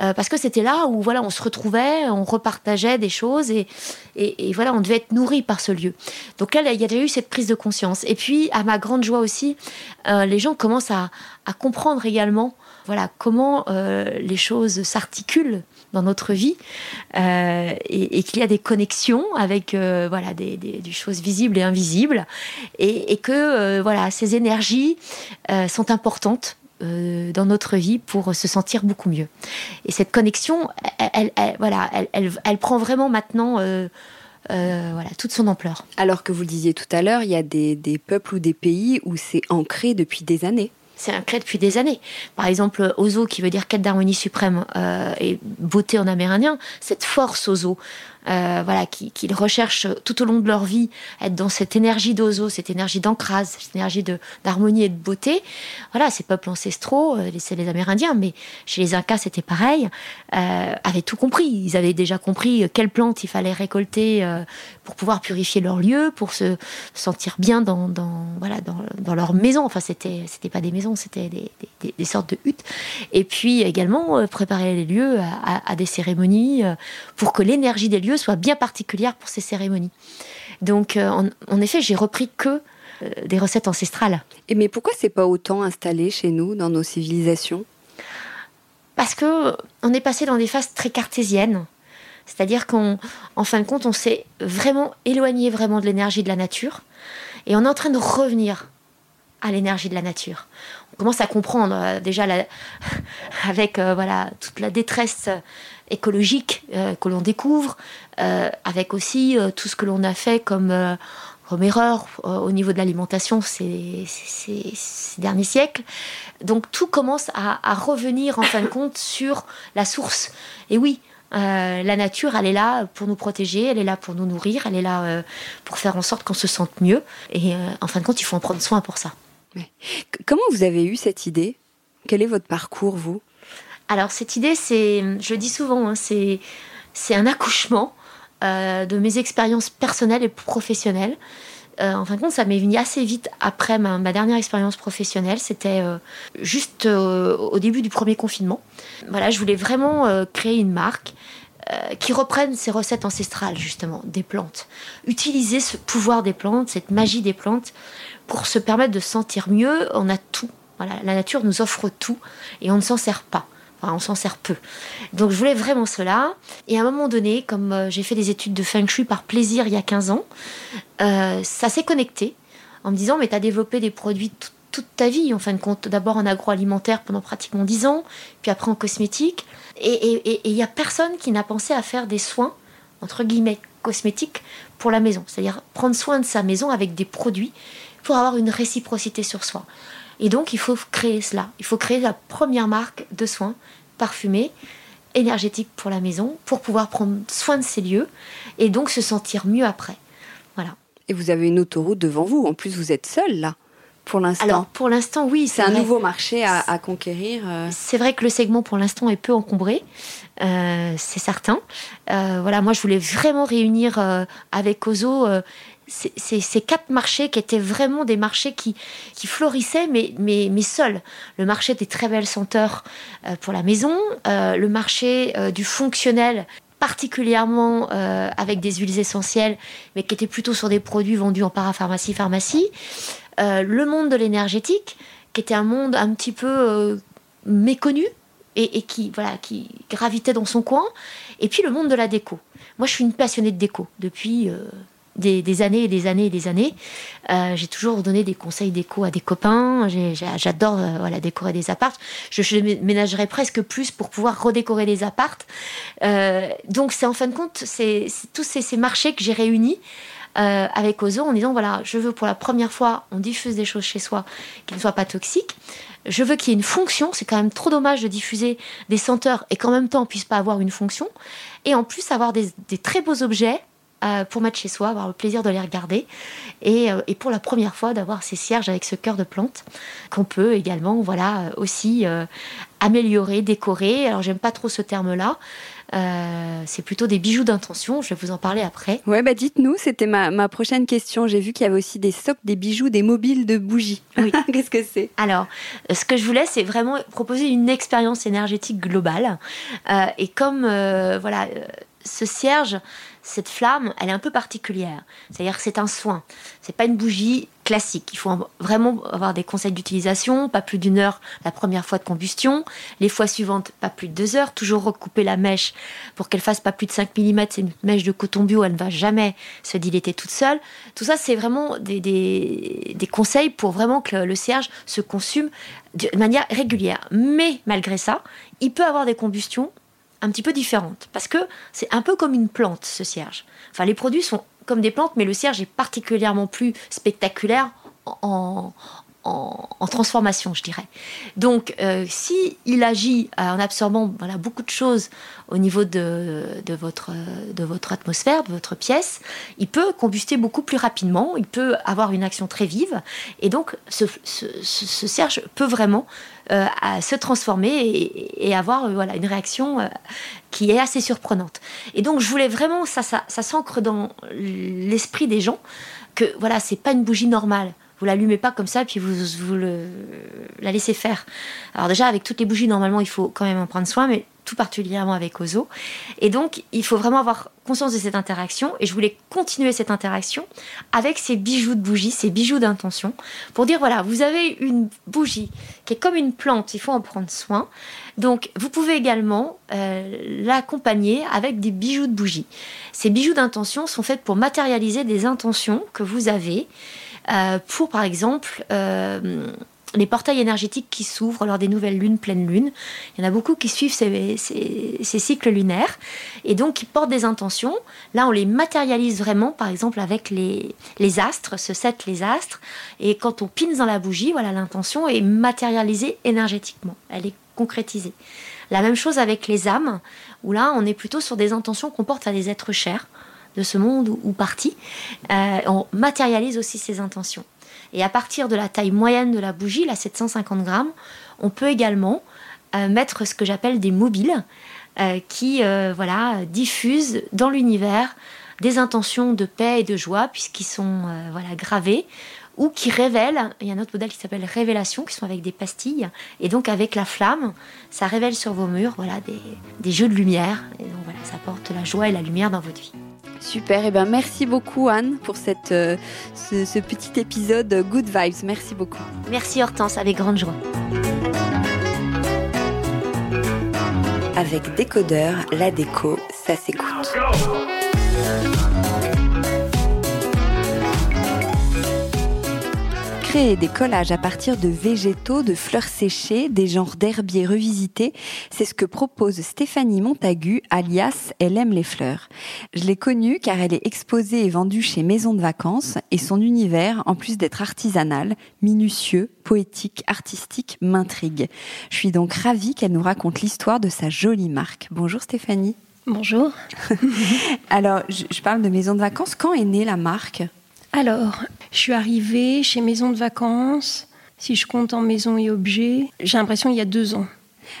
Euh, parce que c'était là où voilà, on se retrouvait, on repartageait des choses et, et, voilà, on devait être nourri par ce lieu. Donc là, il y a eu cette prise de conscience. Et puis, à ma grande joie aussi, euh, les gens commencent à, à, comprendre également voilà, comment euh, les choses s'articulent dans notre vie euh, et, et qu'il y a des connexions avec euh, voilà des, des, des, choses visibles et invisibles et, et que voilà ces énergies sont importantes euh, dans notre vie pour se sentir beaucoup mieux. Et cette connexion, elle, voilà, elle, elle, prend vraiment maintenant euh, euh, voilà, toute son ampleur. Alors que vous le disiez tout à l'heure, il y a des, des peuples ou des pays où c'est ancré depuis des années c'est ancré depuis des années. Par exemple, Ozo, qui veut dire quête d'harmonie suprême et beauté en amérindien, cette force Ozo, euh, voilà, qu'ils recherchent tout au long de leur vie, être dans cette énergie d'ozo, cette énergie d'ancrage, cette énergie d'harmonie et de beauté. Voilà, ces peuples ancestraux, euh, c'est les Amérindiens, mais chez les Incas c'était pareil, euh, avaient tout compris. Ils avaient déjà compris quelles plantes il fallait récolter euh, pour pouvoir purifier leur lieu, pour se sentir bien dans, dans voilà, dans, dans, leur maison. Enfin, c'était c'était pas des maisons, c'était des, des, sortes de huttes. Et puis également préparer les lieux à, à des cérémonies pour que l'énergie des lieux soit bien particulière pour ces cérémonies. Donc, euh, en, effet, j'ai repris que euh, des recettes ancestrales. Et mais pourquoi c'est pas autant installé chez nous, dans nos civilisations? Parce que on est passé dans des phases très cartésiennes. C'est-à-dire qu'en fin de compte, on s'est vraiment éloigné vraiment de l'énergie de la nature. Et on est en train de revenir à l'énergie de la nature. On commence à comprendre euh, déjà *laughs* avec voilà toute la détresse écologique euh, que l'on découvre, euh, avec aussi euh, tout ce que l'on a fait comme, comme erreur au niveau de l'alimentation ces, ces, derniers siècles. Donc tout commence à, à, revenir en fin de compte *coughs* sur la source. Et oui, la nature, elle est là pour nous protéger, elle est là pour nous nourrir, elle est là pour faire en sorte qu'on se sente mieux. Et en fin de compte, il faut en prendre soin pour ça. Comment vous avez eu cette idée? Quel est votre parcours, vous? Alors cette idée, c'est, je le dis souvent, hein, c'est, c'est un accouchement euh, de mes expériences personnelles et professionnelles. Euh, en fin de compte, ça m'est venu assez vite après ma, dernière expérience professionnelle. C'était euh, juste au début du premier confinement. Voilà, je voulais vraiment créer une marque qui reprenne ces recettes ancestrales, justement, des plantes. Utiliser ce pouvoir des plantes, cette magie des plantes, pour se permettre de sentir mieux. On a tout. Voilà, la nature nous offre tout et on ne s'en sert pas on s'en sert peu. Donc je voulais vraiment cela. Et à un moment donné, comme euh, j'ai fait des études de feng shui par plaisir il y a 15 ans, euh, ça s'est connecté en me disant mais tu as développé des produits toute ta vie, en fin de compte, d'abord en agroalimentaire pendant pratiquement 10 ans, puis après en cosmétique. Et il n'y a personne qui n'a pensé à faire des soins, entre guillemets, cosmétiques pour la maison. C'est-à-dire prendre soin de sa maison avec des produits pour avoir une réciprocité sur soi. Et donc, il faut créer cela. Il faut créer la première marque de soins parfumés, énergétiques pour la maison, pour pouvoir prendre soin de ces lieux et donc se sentir mieux après. Voilà. Et vous avez une autoroute devant vous. En plus, vous êtes seul là. Pour l'instant. Alors, pour l'instant, oui. C'est un nouveau marché à, conquérir. Euh. C'est vrai que le segment, pour l'instant, est peu encombré. Euh, c'est certain. Euh, voilà, moi, je voulais vraiment réunir avec Ozo ces, quatre marchés qui étaient vraiment des marchés qui, qui florissaient, mais, mais, mais seuls. Le marché des très belles senteurs euh, pour la maison, euh, le marché euh, du fonctionnel particulièrement avec des huiles essentielles, mais qui étaient plutôt sur des produits vendus en parapharmacie, pharmacie. le monde de l'énergétique, qui était un monde un petit peu méconnu et, qui, voilà, qui gravitait dans son coin. Et puis le monde de la déco. Moi, je suis une passionnée de déco depuis des, années et des années et des années. Euh, j'ai toujours donné des conseils déco à des copains. J'adore euh, voilà, décorer des appartes. Je, je, ménagerais presque plus pour pouvoir redécorer des appartes. donc, c'est en fin de compte, c'est tous ces, marchés que j'ai réunis. avec Ozo en disant voilà, je veux pour la première fois, on diffuse des choses chez soi qui ne soient pas toxiques je veux qu'il y ait une fonction. C'est quand même trop dommage de diffuser des senteurs et qu'en même temps on puisse pas avoir une fonction. Et en plus avoir des, très beaux objets euh, pour mettre chez soi, avoir le plaisir de les regarder. Et, euh, pour la première fois d'avoir ces cierges avec ce cœur de plante qu'on peut également voilà aussi euh, améliorer, décorer. Alors j'aime pas trop ce terme-là. Euh, c'est plutôt des bijoux d'intention. Je vais vous en parler après. Ouais, bah dites-nous, c'était ma, ma, prochaine question. J'ai vu qu'il y avait aussi des socles, des bijoux, des mobiles de bougies. Oui. *laughs* Qu'est-ce que c'est? Alors, ce que je voulais, c'est vraiment proposer une expérience énergétique globale. Euh, et comme, euh, voilà, ce cierge, cette flamme, elle est un peu particulière. C'est-à-dire que c'est un soin. C'est pas une bougie classique. Il faut vraiment avoir des conseils d'utilisation, pas plus d'une heure la première fois de combustion, les fois suivantes pas plus de deux heures, toujours recouper la mèche pour qu'elle fasse pas plus de 5 mm, c'est une mèche de coton bio, elle ne va jamais se dilater toute seule. Tout ça, c'est vraiment des, des, conseils pour vraiment que le cierge se consume de manière régulière. Mais malgré ça, il peut avoir des combustions un petit peu différentes. Parce que c'est un peu comme une plante, ce cierge. Enfin, les produits sont comme des plantes, mais le cierge est particulièrement plus spectaculaire en, en, transformation, je dirais. Donc, euh, si il agit en absorbant beaucoup de choses au niveau de, votre, de votre atmosphère, de votre pièce, il peut combuster beaucoup plus rapidement, il peut avoir une action très vive, et donc ce, ce, peut vraiment euh, se transformer et, avoir euh, voilà, une réaction qui est assez surprenante. Et donc, je voulais vraiment, ça, ça s'ancre dans l'esprit des gens, que voilà, c'est pas une bougie normale vous l'allumez pas comme ça, puis vous, vous la laissez faire. Alors déjà, avec toutes les bougies, normalement, il faut quand même en prendre soin, mais tout particulièrement avec Ozo. Et donc, il faut vraiment avoir conscience de cette interaction. Et je voulais continuer cette interaction avec ces bijoux de bougies, ces bijoux d'intention, pour dire, voilà, vous avez une bougie qui est comme une plante, il faut en prendre soin. Donc, vous pouvez également euh, l'accompagner avec des bijoux de bougies. Ces bijoux d'intention sont faits pour matérialiser des intentions que vous avez euh, pour par exemple euh, les portails énergétiques qui s'ouvrent lors des nouvelles lunes, pleines lunes. Il y en a beaucoup qui suivent ces, cycles lunaires et donc qui portent des intentions. Là, on les matérialise vraiment, par exemple avec les, les astres, ce set les astres. Et quand on pine dans la bougie, voilà, l'intention est matérialisée énergétiquement. Elle est concrétisée. La même chose avec les âmes, où là, on est plutôt sur des intentions qu'on porte à des êtres chers de ce monde ou, partie, euh, on matérialise aussi ses intentions. Et à partir de la taille moyenne de la bougie, la 750 grammes, on peut également euh, mettre ce que j'appelle des mobiles euh, qui voilà, diffusent dans l'univers des intentions de paix et de joie puisqu'ils sont voilà, gravés ou qui révèlent, il y a un autre modèle qui s'appelle révélation, qui sont avec des pastilles, et donc avec la flamme, ça révèle sur vos murs voilà, des, des jeux de lumière, et donc voilà, ça apporte la joie et la lumière dans votre vie. Super, et eh ben merci beaucoup Anne pour cette, euh, ce, petit épisode Good Vibes. Merci beaucoup. Merci Hortense, avec grande joie. Avec Décodeur, la déco, ça s'écoute. Créer des collages à partir de végétaux, de fleurs séchées, des genres d'herbiers revisités, c'est ce que propose Stéphanie Montagu, alias Elle aime les fleurs. Je l'ai connue car elle est exposée et vendue chez Maison de Vacances et son univers, en plus d'être artisanal, minutieux, poétique, artistique, m'intrigue. Je suis donc ravie qu'elle nous raconte l'histoire de sa jolie marque. Bonjour Stéphanie. Bonjour. *laughs* Alors, je parle de Maison de Vacances. Quand est née la marque? Alors, je suis arrivée chez Maison de Vacances, si je compte en maison et objets, j'ai l'impression il y a deux ans.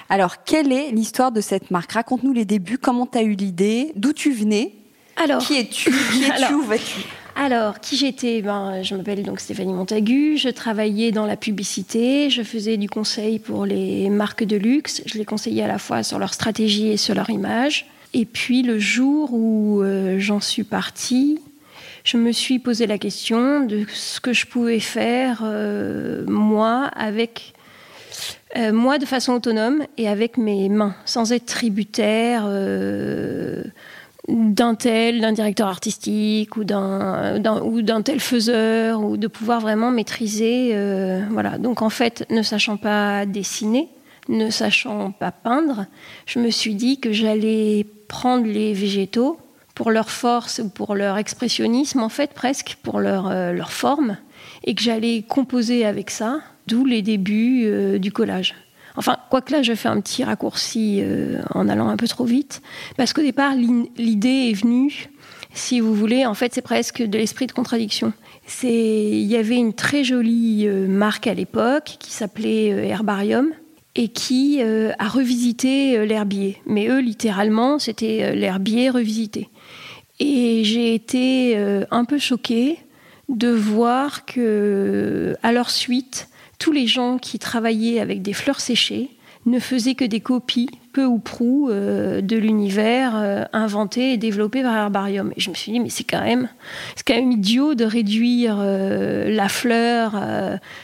Alors, quelle est l'histoire de cette marque? Raconte-nous les débuts, comment tu as eu l'idée, d'où tu venais? Alors, Qui es-tu? Qui es-tu? *laughs* Où vas-tu? alors, qui j'étais? Ben, Je m'appelle donc Stéphanie Montagu, je travaillais dans la publicité, je faisais du conseil pour les marques de luxe, je les conseillais à la fois sur leur stratégie et sur leur image. Et puis le jour où euh, j'en suis partie, je me suis posé la question de ce que je pouvais faire moi avec moi de façon autonome et avec mes mains, sans être tributaire d'un tel, d'un directeur artistique ou d'un, ou d'un tel faiseur, ou de pouvoir vraiment maîtriser. Euh, voilà. Donc en fait, ne sachant pas dessiner, ne sachant pas peindre, je me suis dit que j'allais prendre les végétaux pour leur force ou pour leur expressionnisme, en fait, presque, pour leur, euh, leur forme, et que j'allais composer avec ça, d'où les débuts euh, du collage. Enfin, quoique là, je fais un petit raccourci euh, en allant un peu trop vite, parce qu'au départ, l'idée est venue, si vous voulez, en fait, c'est presque de l'esprit de contradiction. Il y avait une très jolie marque à l'époque qui s'appelait Herbarium et qui a revisité l'herbier. Mais eux, littéralement, c'était l'herbier revisité. Et j'ai été un peu choquée de voir que, à leur suite, tous les gens qui travaillaient avec des fleurs séchées ne faisaient que des copies, peu ou prou, euh, de l'univers euh, inventé et développé par Herbarium. Et je me suis dit, mais c'est quand même, c'est quand même idiot de réduire euh, la fleur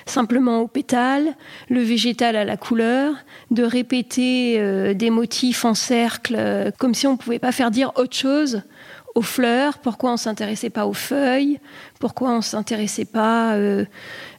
simplement au pétale, le végétal à la couleur, de répéter des motifs en cercle, comme si on ne pouvait pas faire dire autre chose aux fleurs, pourquoi on s'intéressait pas aux feuilles, pourquoi on s'intéressait pas, euh,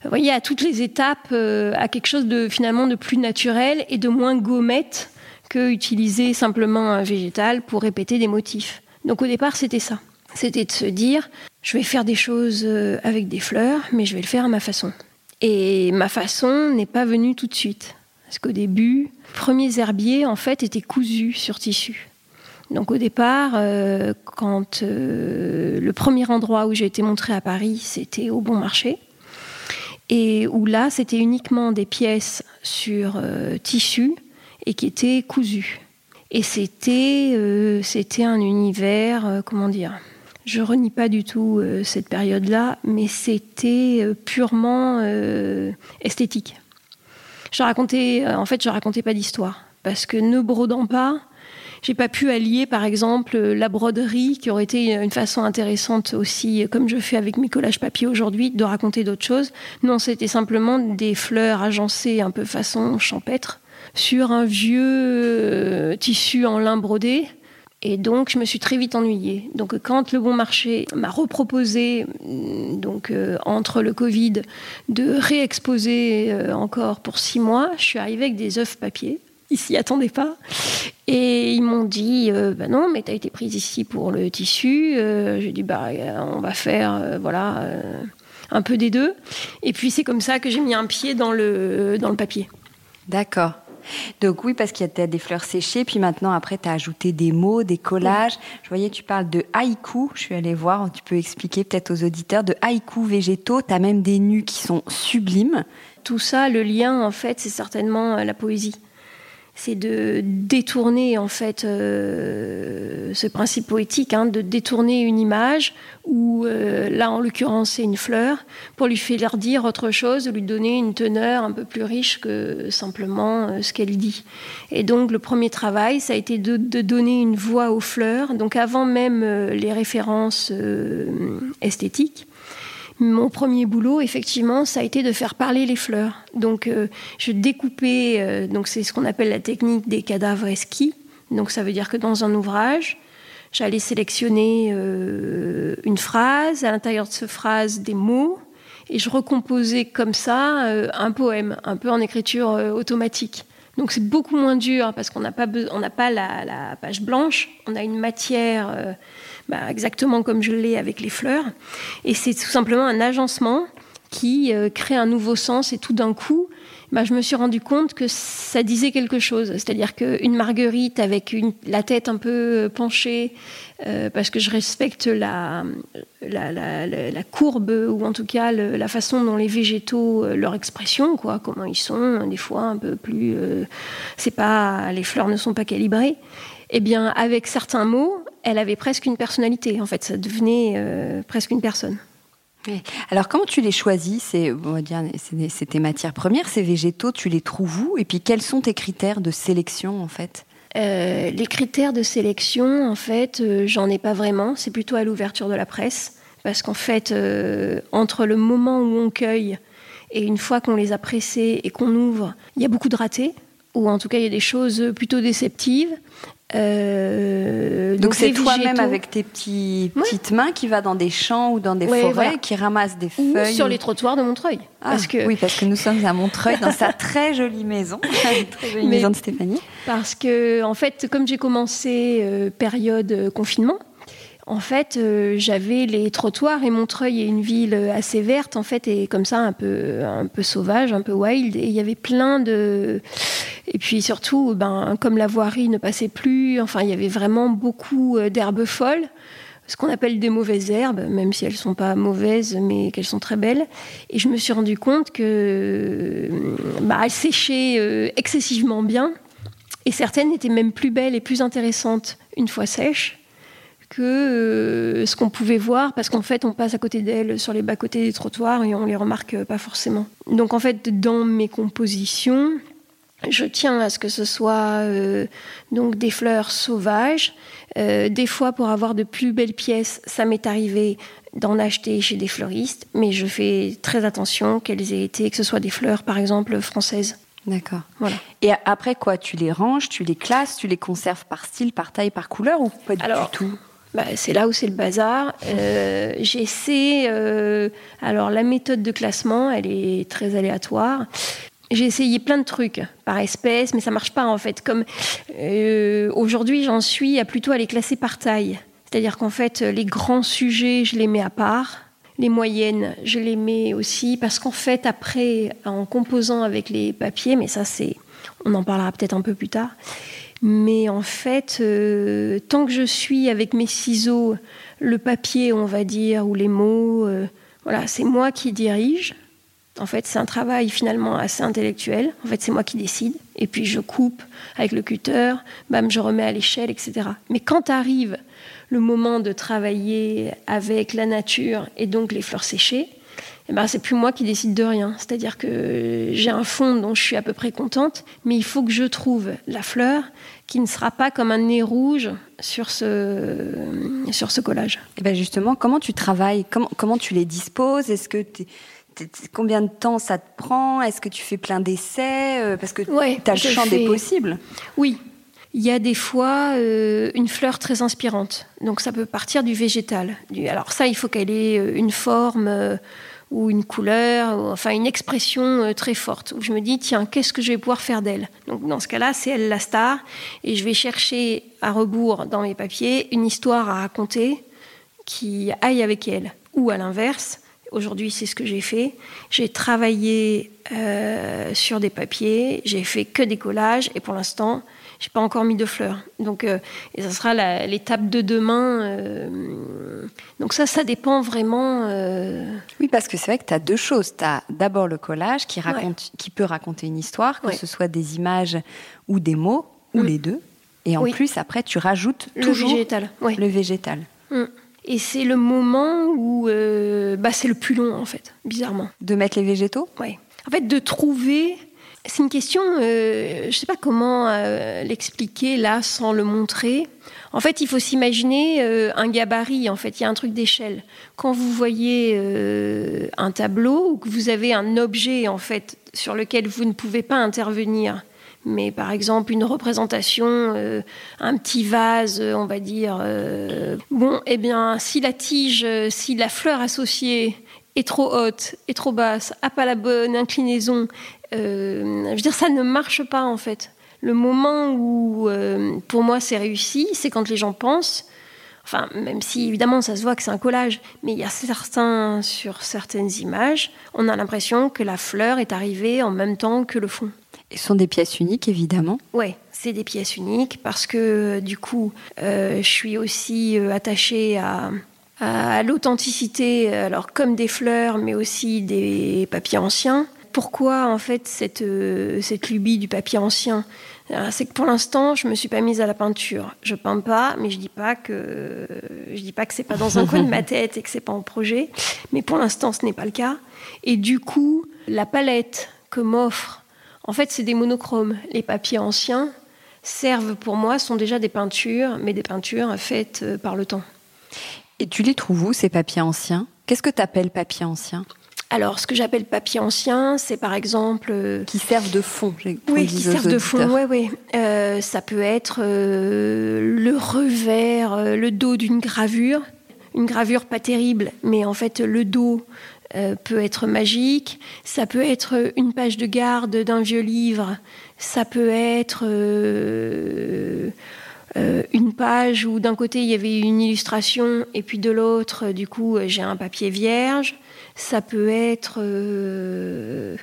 voyez, à toutes les étapes, euh, à quelque chose de finalement de plus naturel et de moins gommette que utiliser simplement un végétal pour répéter des motifs. Donc au départ, c'était ça. C'était de se dire, je vais faire des choses euh, avec des fleurs, mais je vais le faire à ma façon. Et ma façon n'est pas venue tout de suite. Parce qu'au début, les premiers herbiers, en fait, étaient cousus sur tissu. Donc au départ, euh, quand euh, le premier endroit où j'ai été montrée à Paris, c'était au Bon Marché, et où là, c'était uniquement des pièces sur euh, tissu et qui étaient cousues. Et c'était, un univers, comment dire Je renie pas du tout cette période-là, mais c'était purement esthétique. Je racontais, en fait, je racontais pas d'histoire parce que ne brodant pas, j'ai pas pu allier, par exemple, la broderie, qui aurait été une façon intéressante aussi, comme je fais avec mes collages papier aujourd'hui, de raconter d'autres choses. Non, c'était simplement des fleurs agencées un peu façon champêtre sur un vieux euh, tissu en lin brodé. Et donc, je me suis très vite ennuyée. Donc, quand le Bon Marché m'a reproposé, mm, donc euh, entre le Covid, de réexposer euh, encore pour six mois, je suis arrivée avec des œufs papier ils s'y attendaient pas. Et ils m'ont dit, euh, bah non, mais tu as été prise ici pour le tissu. Euh, j'ai dit, bah, on va faire, euh, voilà, un peu des deux. Et puis c'est comme ça que j'ai mis un pied dans le, dans le papier. D'accord. Donc oui, parce qu'il y a des fleurs séchées, puis maintenant, après, tu as ajouté des mots, des collages. Je voyais, tu parles de haïku, je suis allée voir, tu peux expliquer peut-être aux auditeurs, de haïku végétaux, tu as même des nus qui sont sublimes. Tout ça, le lien, en fait, c'est certainement la poésie c'est de détourner en fait euh, ce principe poétique, hein, de détourner une image ou euh, là en l'occurrence c'est une fleur pour lui faire dire autre chose, lui donner une teneur un peu plus riche que simplement euh, ce qu'elle dit. Et donc le premier travail, ça a été de, de donner une voix aux fleurs. Donc avant même les références esthétiques mon premier boulot, effectivement, ça a été de faire parler les fleurs. Donc, euh, je découpais, euh, donc c'est ce qu'on appelle la technique des cadavres esquis. Donc, ça veut dire que dans un ouvrage, j'allais sélectionner euh, une phrase, à l'intérieur de cette phrase, des mots, et je recomposais comme ça un poème, un peu en écriture automatique. Donc c'est beaucoup moins dur parce qu'on n'a pas, on pas la, page blanche, on a une matière bah, exactement comme je l'ai avec les fleurs. Et c'est tout simplement un agencement qui euh, crée un nouveau sens et tout d'un coup, bah, je me suis rendu compte que ça disait quelque chose. C'est-à-dire qu'une marguerite avec la tête un peu euh, penchée, euh, parce que je respecte la, courbe, ou en tout cas la façon dont les végétaux, leur expression, quoi, comment ils sont, des fois un peu plus... c'est pas, les fleurs ne sont pas calibrées. Eh bien, avec certains mots, elle avait presque une personnalité. En fait, ça devenait euh, presque une personne. Alors, comment tu les choisis C'est, on va dire, c'est tes matières premières, ces végétaux, tu les trouves où? Et puis, quels sont tes critères de sélection, en fait? Euh, Les critères de sélection, en fait, euh, j'en ai pas vraiment. C'est plutôt à l'ouverture de la presse parce qu'en fait, euh, entre le moment où on cueille et une fois qu'on les a pressés et qu'on ouvre, il y a beaucoup de ratés, ou en tout cas il y a des choses plutôt déceptives. Euh, donc c'est toi-même avec tes petits, petites mains qui va dans des champs ou dans des forêts, qui ramasse des feuilles. sur les trottoirs de Montreuil. Ah, parce que... Oui, parce que nous sommes à Montreuil, dans sa très jolie maison, *laughs* très jolie maison de Stéphanie. Parce que, en fait, comme j'ai commencé euh, période euh, confinement, en fait, euh, j'avais les trottoirs et Montreuil est une ville assez verte, en fait, et comme ça, un peu, un peu sauvage, un peu wild. Et il y avait plein de. Et puis surtout, ben, comme la voirie ne passait plus, enfin, il y avait vraiment beaucoup euh, d'herbes folles ce qu'on appelle des mauvaises herbes, même si elles ne sont pas mauvaises, mais qu'elles sont très belles. Et je me suis rendu compte que bah, elles séchaient euh, excessivement bien, et certaines étaient même plus belles et plus intéressantes une fois sèches que euh, ce qu'on pouvait voir, parce qu'en fait, on passe à côté d'elles sur les bas-côtés des trottoirs et on les remarque pas forcément. Donc, en fait, dans mes compositions, je tiens à ce que ce soit euh, donc des fleurs sauvages. Euh, des fois, pour avoir de plus belles pièces, ça m'est arrivé d'en acheter chez des fleuristes, mais je fais très attention qu'elles aient été, que ce soit des fleurs, par exemple, françaises. D'accord. Voilà. Et après quoi Tu les ranges, tu les classes, tu les conserves par style, par taille, par couleur ou pas du tout? bah, c'est là où c'est le bazar. Euh, j'essaie. Euh, alors, la méthode de classement, elle est très aléatoire. J'ai essayé plein de trucs par espèce, mais ça marche pas en fait. Comme euh, aujourd'hui, j'en suis à plutôt à les classer par taille. C'est-à-dire qu'en fait, les grands sujets, je les mets à part. Les moyennes, je les mets aussi parce qu'en fait, après, en composant avec les papiers, mais ça, c'est, on en parlera peut-être un peu plus tard. Mais en fait, euh, tant que je suis avec mes ciseaux, le papier, on va dire, ou les mots, euh, voilà, c'est moi qui dirige. En fait, c'est un travail finalement assez intellectuel. En fait, c'est moi qui décide. Et puis, je coupe avec le cutter, bam, je remets à l'échelle, etc. Mais quand arrive le moment de travailler avec la nature et donc les fleurs séchées, eh ben, c'est plus moi qui décide de rien. C'est-à-dire que j'ai un fond dont je suis à peu près contente, mais il faut que je trouve la fleur qui ne sera pas comme un nez rouge sur ce, collage. Et eh ben justement, comment tu travailles? Comment, comment tu les disposes? Est-ce que combien de temps ça te prend? Est-ce que tu fais plein d'essais euh, Parce que tu as le champ des possibles. Oui. Il y a des fois euh, une fleur très inspirante. Donc ça peut partir du végétal. Alors ça, il faut qu'elle ait euh, une forme ou une couleur, enfin une expression euh, très forte, où je me dis, tiens, qu'est-ce que je vais pouvoir faire d'elle? Donc dans ce cas-là, c'est elle la star, et je vais chercher à rebours dans mes papiers une histoire à raconter qui aille avec elle. Ou à l'inverse, aujourd'hui c'est ce que j'ai fait, j'ai travaillé euh, sur des papiers, j'ai fait que des collages, et pour l'instant, j'ai pas encore mis de fleurs. Donc, euh, et ça sera l'étape de demain. Euh, donc ça, ça dépend vraiment. Euh, oui, parce que c'est vrai que tu as deux choses. Tu as d'abord le collage qui, raconte, qui peut raconter une histoire, que ce soit des images ou des mots, ou mm. les deux. Et en plus, après, tu rajoutes le végétal. le végétal. Mm. Et c'est le moment où bah, c'est le plus long, en fait, bizarrement. De mettre les végétaux? Oui. En fait, de trouver c'est une question, euh, je ne sais pas comment euh, l'expliquer là sans le montrer. En fait, il faut s'imaginer euh, un gabarit. En fait, il y a un truc d'échelle. Quand vous voyez un tableau ou que vous avez un objet en fait sur lequel vous ne pouvez pas intervenir, mais par exemple une représentation, un petit vase, on va dire. bon, eh bien, si la tige, si la fleur associée est trop haute, est trop basse, a pas la bonne inclinaison, euh, je veux dire, ça ne marche pas en fait. Le moment où, euh, pour moi, c'est réussi, c'est quand les gens pensent. Enfin, même si évidemment ça se voit que c'est un collage, mais il y a certains sur certaines images, on a l'impression que la fleur est arrivée en même temps que le fond. Ce sont des pièces uniques, évidemment. Oui, c'est des pièces uniques parce que du coup, euh, je suis aussi attachée à, à l'authenticité, alors comme des fleurs, mais aussi des papiers anciens pourquoi en fait cette, euh, cette lubie du papier ancien? Euh, C'est que pour l'instant, je me suis pas mise à la peinture. Je peins pas, mais je dis pas que je dis pas que c'est pas dans un coin de ma *laughs* tête et que c'est pas en projet. Mais pour l'instant, ce n'est pas le cas. Et du coup, la palette que m'offre, en fait, c'est des monochromes. Les papiers anciens servent pour moi sont déjà des peintures, mais des peintures faites euh, par le temps. Et tu les trouves où ces papiers anciens? Qu'est-ce que tu appelles papier ancien? Alors, ce que j'appelle papier ancien, c'est par exemple... Euh, qui servent de fond. Oui, qui servent de fond, oui, oui. Euh, ça peut être euh, le revers, le dos d'une gravure. Une gravure pas terrible, mais en fait, le dos peut être magique. Ça peut être une page de garde d'un vieux livre. Ça peut être... une page où d'un côté il y avait une illustration et puis de l'autre, du coup, j'ai un papier vierge. Ça peut être euh,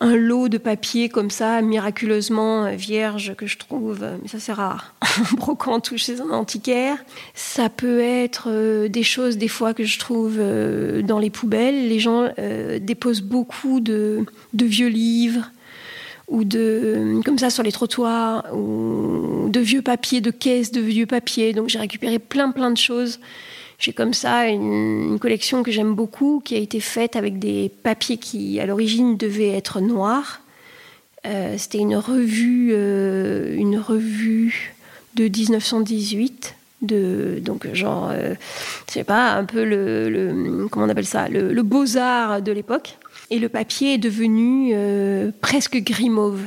un lot de papier comme ça, miraculeusement vierge, que je trouve, mais ça c'est rare, en *laughs* brocante ou chez un antiquaire. Ça peut être euh, des choses des fois que je trouve euh, dans les poubelles. Les gens déposent beaucoup de, de vieux livres ou de comme ça sur les trottoirs ou de vieux papiers de caisses de vieux papiers donc j'ai récupéré plein plein de choses j'ai comme ça une, collection que j'aime beaucoup, qui a été faite avec des papiers qui, à l'origine, devaient être noirs. Euh, c'était une revue, euh, une revue de 1918 de donc genre euh, je sais pas un peu le, comment on appelle ça le, beaux arts de l'époque et le papier est devenu presque gris mauve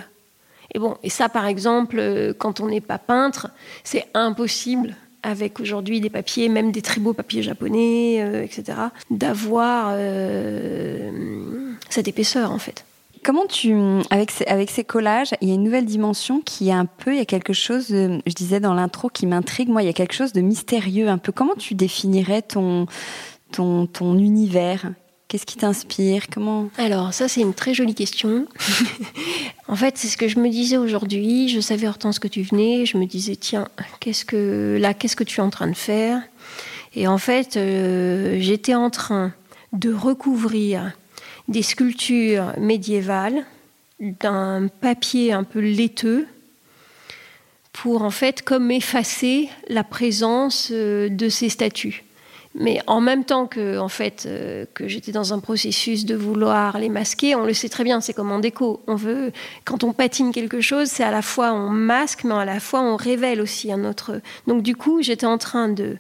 et bon et ça par exemple quand on n'est pas peintre c'est impossible avec aujourd'hui des papiers, même des très beaux papiers japonais, euh, etc., d'avoir euh, cette épaisseur en fait. Comment tu, avec ces, collages, il y a une nouvelle dimension qui est un peu, il y a quelque chose, je disais dans l'intro, qui m'intrigue. Moi, il y a quelque chose de mystérieux, un peu. Comment tu définirais ton, ton univers? Qu'est-ce qui t'inspire? Comment? Alors ça c'est une très jolie question. *laughs* en fait c'est ce que je me disais aujourd'hui. Je savais Hortense que tu venais. Je me disais tiens qu'est-ce que là qu'est-ce que tu es en train de faire? Et en fait euh, j'étais en train de recouvrir des sculptures médiévales d'un papier un peu laiteux pour en fait comme effacer la présence euh, de ces statues. Mais en même temps que, en fait, euh, que j'étais dans un processus de vouloir les masquer, on le sait très bien, c'est comme en déco. On veut, quand on patine quelque chose, c'est à la fois on masque, mais à la fois on révèle aussi un autre. Donc du coup, j'étais en train de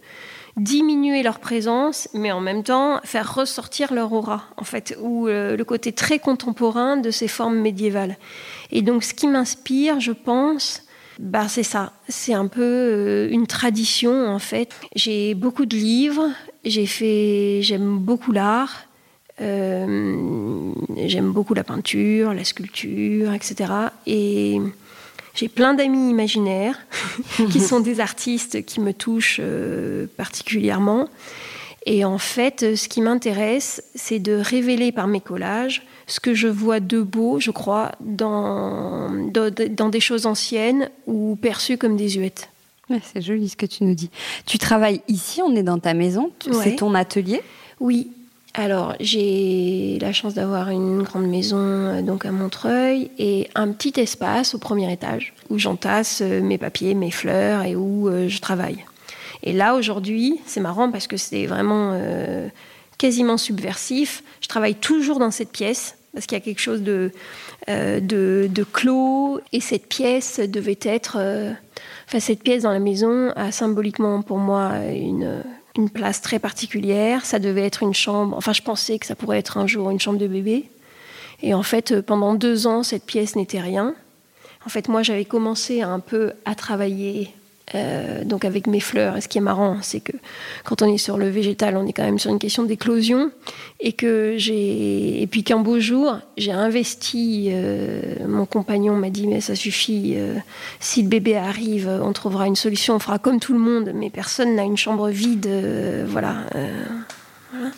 diminuer leur présence, mais en même temps faire ressortir leur aura, en fait, ou euh, le côté très contemporain de ces formes médiévales. Et donc, ce qui m'inspire, je pense, bah, c'est ça, c'est un peu euh, une tradition en fait. J'ai beaucoup de livres, j'ai fait, j'aime beaucoup l'art, euh, j'aime beaucoup la peinture, la sculpture, etc. Et j'ai plein d'amis imaginaires *laughs* qui sont des artistes qui me touchent euh, particulièrement. Et en fait, ce qui m'intéresse, c'est de révéler par mes collages ce que je vois de beau, je crois, dans, dans, des choses anciennes ou perçues comme des huettes. c'est joli ce que tu nous dis. Tu travailles ici, on est dans ta maison, c'est ton atelier? Oui. Alors, j'ai la chance d'avoir une grande maison euh, donc à Montreuil et un petit espace au premier étage où j'entasse euh, mes papiers, mes fleurs et où euh, je travaille. Et là, aujourd'hui, c'est marrant parce que c'est vraiment quasiment subversif. Je travaille toujours dans cette pièce parce qu'il y a quelque chose de, euh, de, clos et cette pièce devait être, euh, enfin cette pièce dans la maison a symboliquement pour moi une, une place très particulière. Ça devait être une chambre, enfin je pensais que ça pourrait être un jour une chambre de bébé. Et en fait, pendant deux ans, cette pièce n'était rien. En fait, moi, j'avais commencé un peu à travailler euh, donc avec mes fleurs. Et ce qui est marrant, c'est que quand on est sur le végétal, on est quand même sur une question d'éclosion, et que j'ai, et puis qu'un beau jour, j'ai investi. Euh, mon compagnon m'a dit mais ça suffit. Euh, si le bébé arrive, on trouvera une solution. On fera comme tout le monde, mais personne n'a une chambre vide. voilà.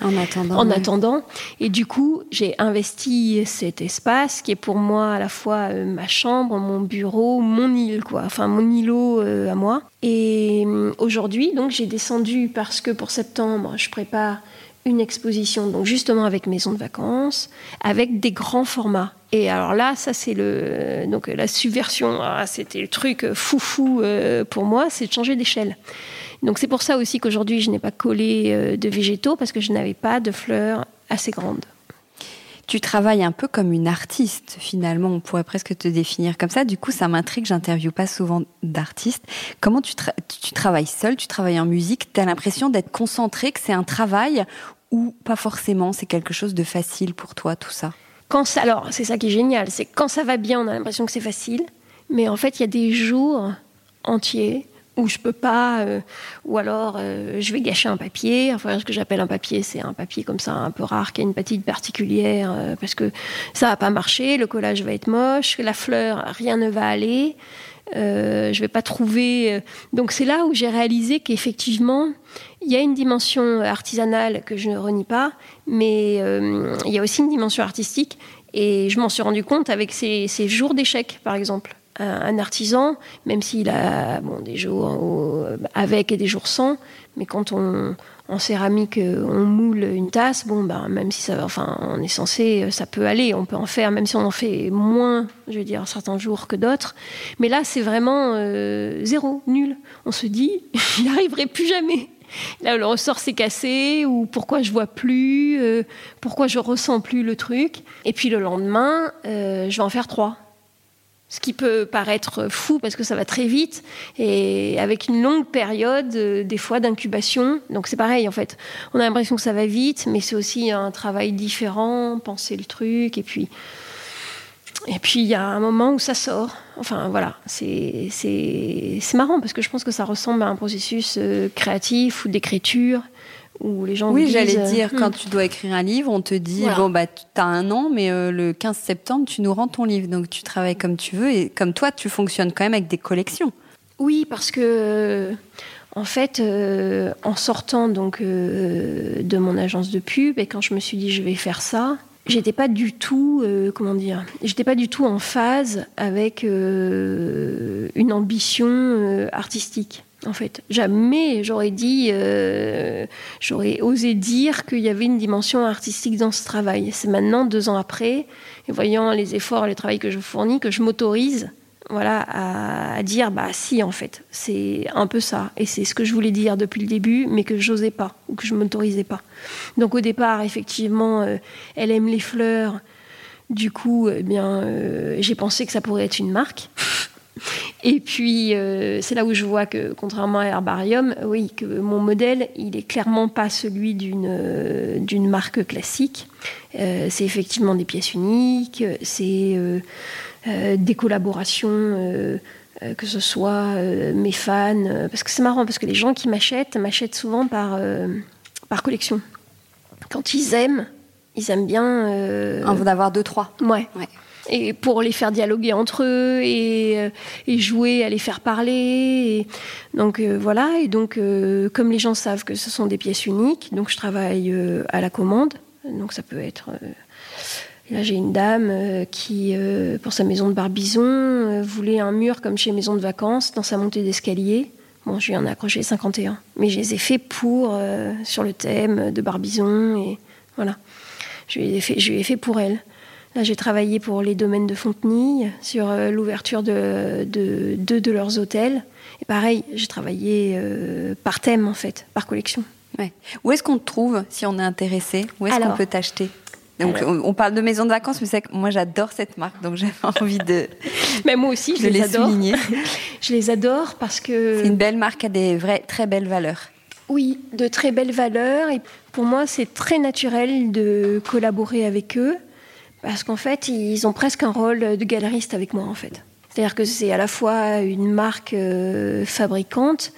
En attendant. En attendant. Et du coup, j'ai investi cet espace qui est pour moi à la fois euh, ma chambre, mon bureau, mon île, quoi. Enfin, mon îlot euh, à moi. Et euh, aujourd'hui, donc, j'ai descendu parce que pour septembre, je prépare une exposition, donc justement avec maison de vacances, avec des grands formats. Et alors là, ça c'est le donc la subversion. Ah, c'était le truc foufou pour moi, c'est de changer d'échelle. Donc c'est pour ça aussi qu'aujourd'hui je n'ai pas collé euh, de végétaux parce que je n'avais pas de fleurs assez grandes. Tu travailles un peu comme une artiste, finalement, on pourrait presque te définir comme ça. Du coup, ça m'intrigue, j'interviewe pas souvent d'artistes. Comment tu, tu travailles seul, tu travailles en musique, tu as l'impression d'être concentré, que c'est un travail? Ou pas forcément, c'est quelque chose de facile pour toi, tout ça? Quand ça, Alors, c'est ça qui est génial, c'est quand ça va bien, on a l'impression que c'est facile, mais en fait, il y a des jours entiers où je peux pas, euh, ou alors euh, je vais gâcher un papier. Enfin, ce que j'appelle un papier, c'est un papier comme ça, un peu rare, qui a une patine particulière, euh, parce que ça va pas marcher, le collage va être moche, la fleur, rien ne va aller. je vais pas trouver. Donc c'est là où j'ai réalisé qu'effectivement, il y a une dimension artisanale que je ne renie pas, mais il y a aussi une dimension artistique. Et je m'en suis rendu compte avec ces, ces jours d'échecs, par exemple un artisan, même s'il a bon, des jours avec et des jours sans, mais quand on en céramique on moule une tasse, bon ben même si ça, enfin on est censé, ça peut aller, on peut en faire, même si on en fait moins, je veux dire certains jours que d'autres. Mais là c'est vraiment euh, zéro, nul. On se dit, *laughs* il arriverait plus jamais. Là, le ressort s'est cassé, ou pourquoi je vois plus, euh, pourquoi je ressens plus le truc. Et puis le lendemain, euh, je vais en faire trois. Ce qui peut paraître fou parce que ça va très vite et avec une longue période, euh, des fois, d'incubation. Donc c'est pareil en fait. On a l'impression que ça va vite, mais c'est aussi un travail différent, penser le truc et puis. Et puis il y a un moment où ça sort. Enfin voilà, c'est marrant parce que je pense que ça ressemble à un processus euh, créatif ou d'écriture les gens oui, j'allais dire, euh, quand hmm. tu dois écrire un livre, on te dit, bon, bah, tu as un an, mais euh, le 15 septembre, tu nous rends ton livre. Donc, tu travailles comme tu veux. Et comme toi, tu fonctionnes quand même avec des collections. Oui, parce que, euh, en fait, en sortant donc, de mon agence de pub, et quand je me suis dit, je vais faire ça, j'étais pas du tout, comment dire, j'étais pas du tout en phase avec une ambition artistique en fait. Jamais j'aurais dit, euh, j'aurais osé dire qu'il y avait une dimension artistique dans ce travail. C'est maintenant, deux ans après, et voyant les efforts, les travail que je fournis, que je m'autorise voilà, à, dire, bah si, en fait, c'est un peu ça. Et c'est ce que je voulais dire depuis le début, mais que j'osais pas, ou que je m'autorisais pas. Donc au départ, effectivement, euh, elle aime les fleurs. Du coup, eh bien, euh, j'ai pensé que ça pourrait être une marque. Et puis, euh, c'est là où je vois que, contrairement à Herbarium, oui, que mon modèle, il est clairement pas celui d'une euh, d'une marque classique. Euh, c'est effectivement des pièces uniques, c'est des collaborations, que ce soit mes fans, parce que c'est marrant, parce que les gens qui m'achètent, m'achètent souvent par, par collection. Quand ils aiment, ils aiment bien... En d'avoir deux, trois. Ouais. ouais et pour les faire dialoguer entre eux et, euh, et jouer à les faire parler. donc euh, voilà, et donc euh, comme les gens savent que ce sont des pièces uniques, donc je travaille à la commande. Donc ça peut être... Là, j'ai une dame qui, pour sa maison de Barbizon, voulait un mur comme chez Maison de Vacances dans sa montée d'escalier. Bon, je lui en ai accroché 51. Mais je les ai fait pour, sur le thème de Barbizon. Et voilà. Je lui ai fait, je lui ai fait pour elle. Là, j'ai travaillé pour les domaines de Fontenille sur euh, l'ouverture de deux de, leurs hôtels. Et pareil, j'ai travaillé euh, par thème, en fait, par collection. Ouais. Où est-ce qu'on te trouve si on est intéressé? Où est-ce qu'on peut t'acheter? Donc, on parle de maison de vacances, mais c'est que moi j'adore cette marque, donc j'avais *laughs* envie de. *laughs* mais moi aussi, je les, adore. *laughs* je les adore parce que. C'est une belle marque à des vraies, très belles valeurs. Oui, de très belles valeurs. Et pour moi, c'est très naturel de collaborer avec eux parce qu'en fait, ils ont presque un rôle de galeriste avec moi, en fait. C'est-à-dire que c'est à la fois une marque euh, fabricante,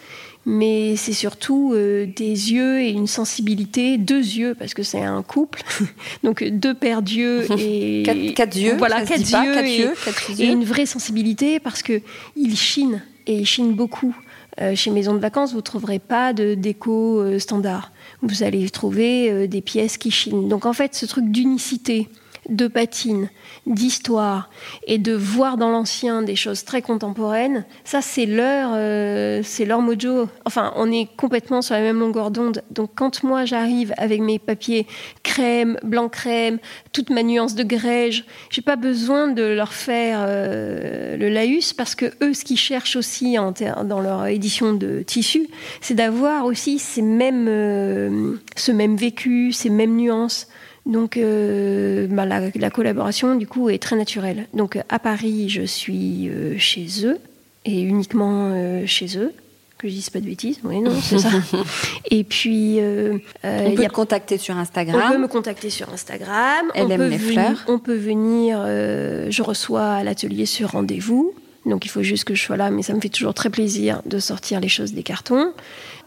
mais c'est surtout euh, des yeux et une sensibilité, deux yeux, parce que c'est un couple, *laughs* donc deux paires d'yeux *laughs* et quatre, yeux, voilà, quatre, yeux, et, une vraie sensibilité, parce que ils chinent et ils chinent beaucoup. Euh, chez Maison de Vacances, vous ne trouverez pas de déco standard. Vous allez trouver des pièces qui chinent. Donc en fait, ce truc d'unicité, de patine, d'histoire et de voir dans l'ancien des choses très contemporaines, ça c'est leur, euh, c'est leur mojo. Enfin, on est complètement sur la même longueur d'onde. Donc quand moi j'arrive avec mes papiers crème, blanc crème, toute ma nuance de grège, j'ai pas besoin de leur faire euh, le laïus parce que eux, ce qu'ils cherchent aussi dans leur édition de tissu, c'est d'avoir aussi ces mêmes, euh, ce même vécu, ces mêmes nuances. Donc bah, la, collaboration du coup est très naturelle. Donc à Paris, je suis chez eux et uniquement chez eux que je dise pas de bêtises. Oui, non, c'est ça. *laughs* Et puis. Euh, on peut te contacter sur Instagram. On peut me contacter sur Instagram. Elle on aime peut les venir, fleurs. On peut venir. je reçois à l'atelier sur rendez-vous. Donc il faut juste que je sois là, mais ça me fait toujours très plaisir de sortir les choses des cartons.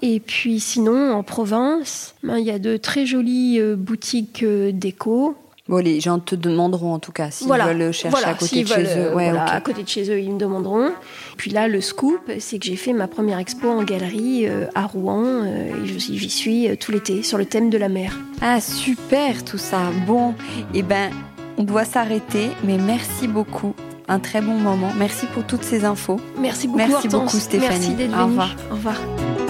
Et puis sinon, en province, ben, il y a de très jolies euh, boutiques euh, déco. Bon, les gens te demanderont en tout cas s'ils veulent chercher à côté de chez eux. Ouais, À côté de chez eux, ils me demanderont. Puis là, le scoop, c'est que j'ai fait ma première expo en galerie euh, à Rouen. et j'y suis tout l'été sur le thème de la mer. Ah, super tout ça. Bon, et eh ben, on doit s'arrêter, mais merci beaucoup un très bon moment. Merci pour toutes ces infos. Merci beaucoup, Merci beaucoup Stéphanie. Merci d'être Au revoir. Au revoir.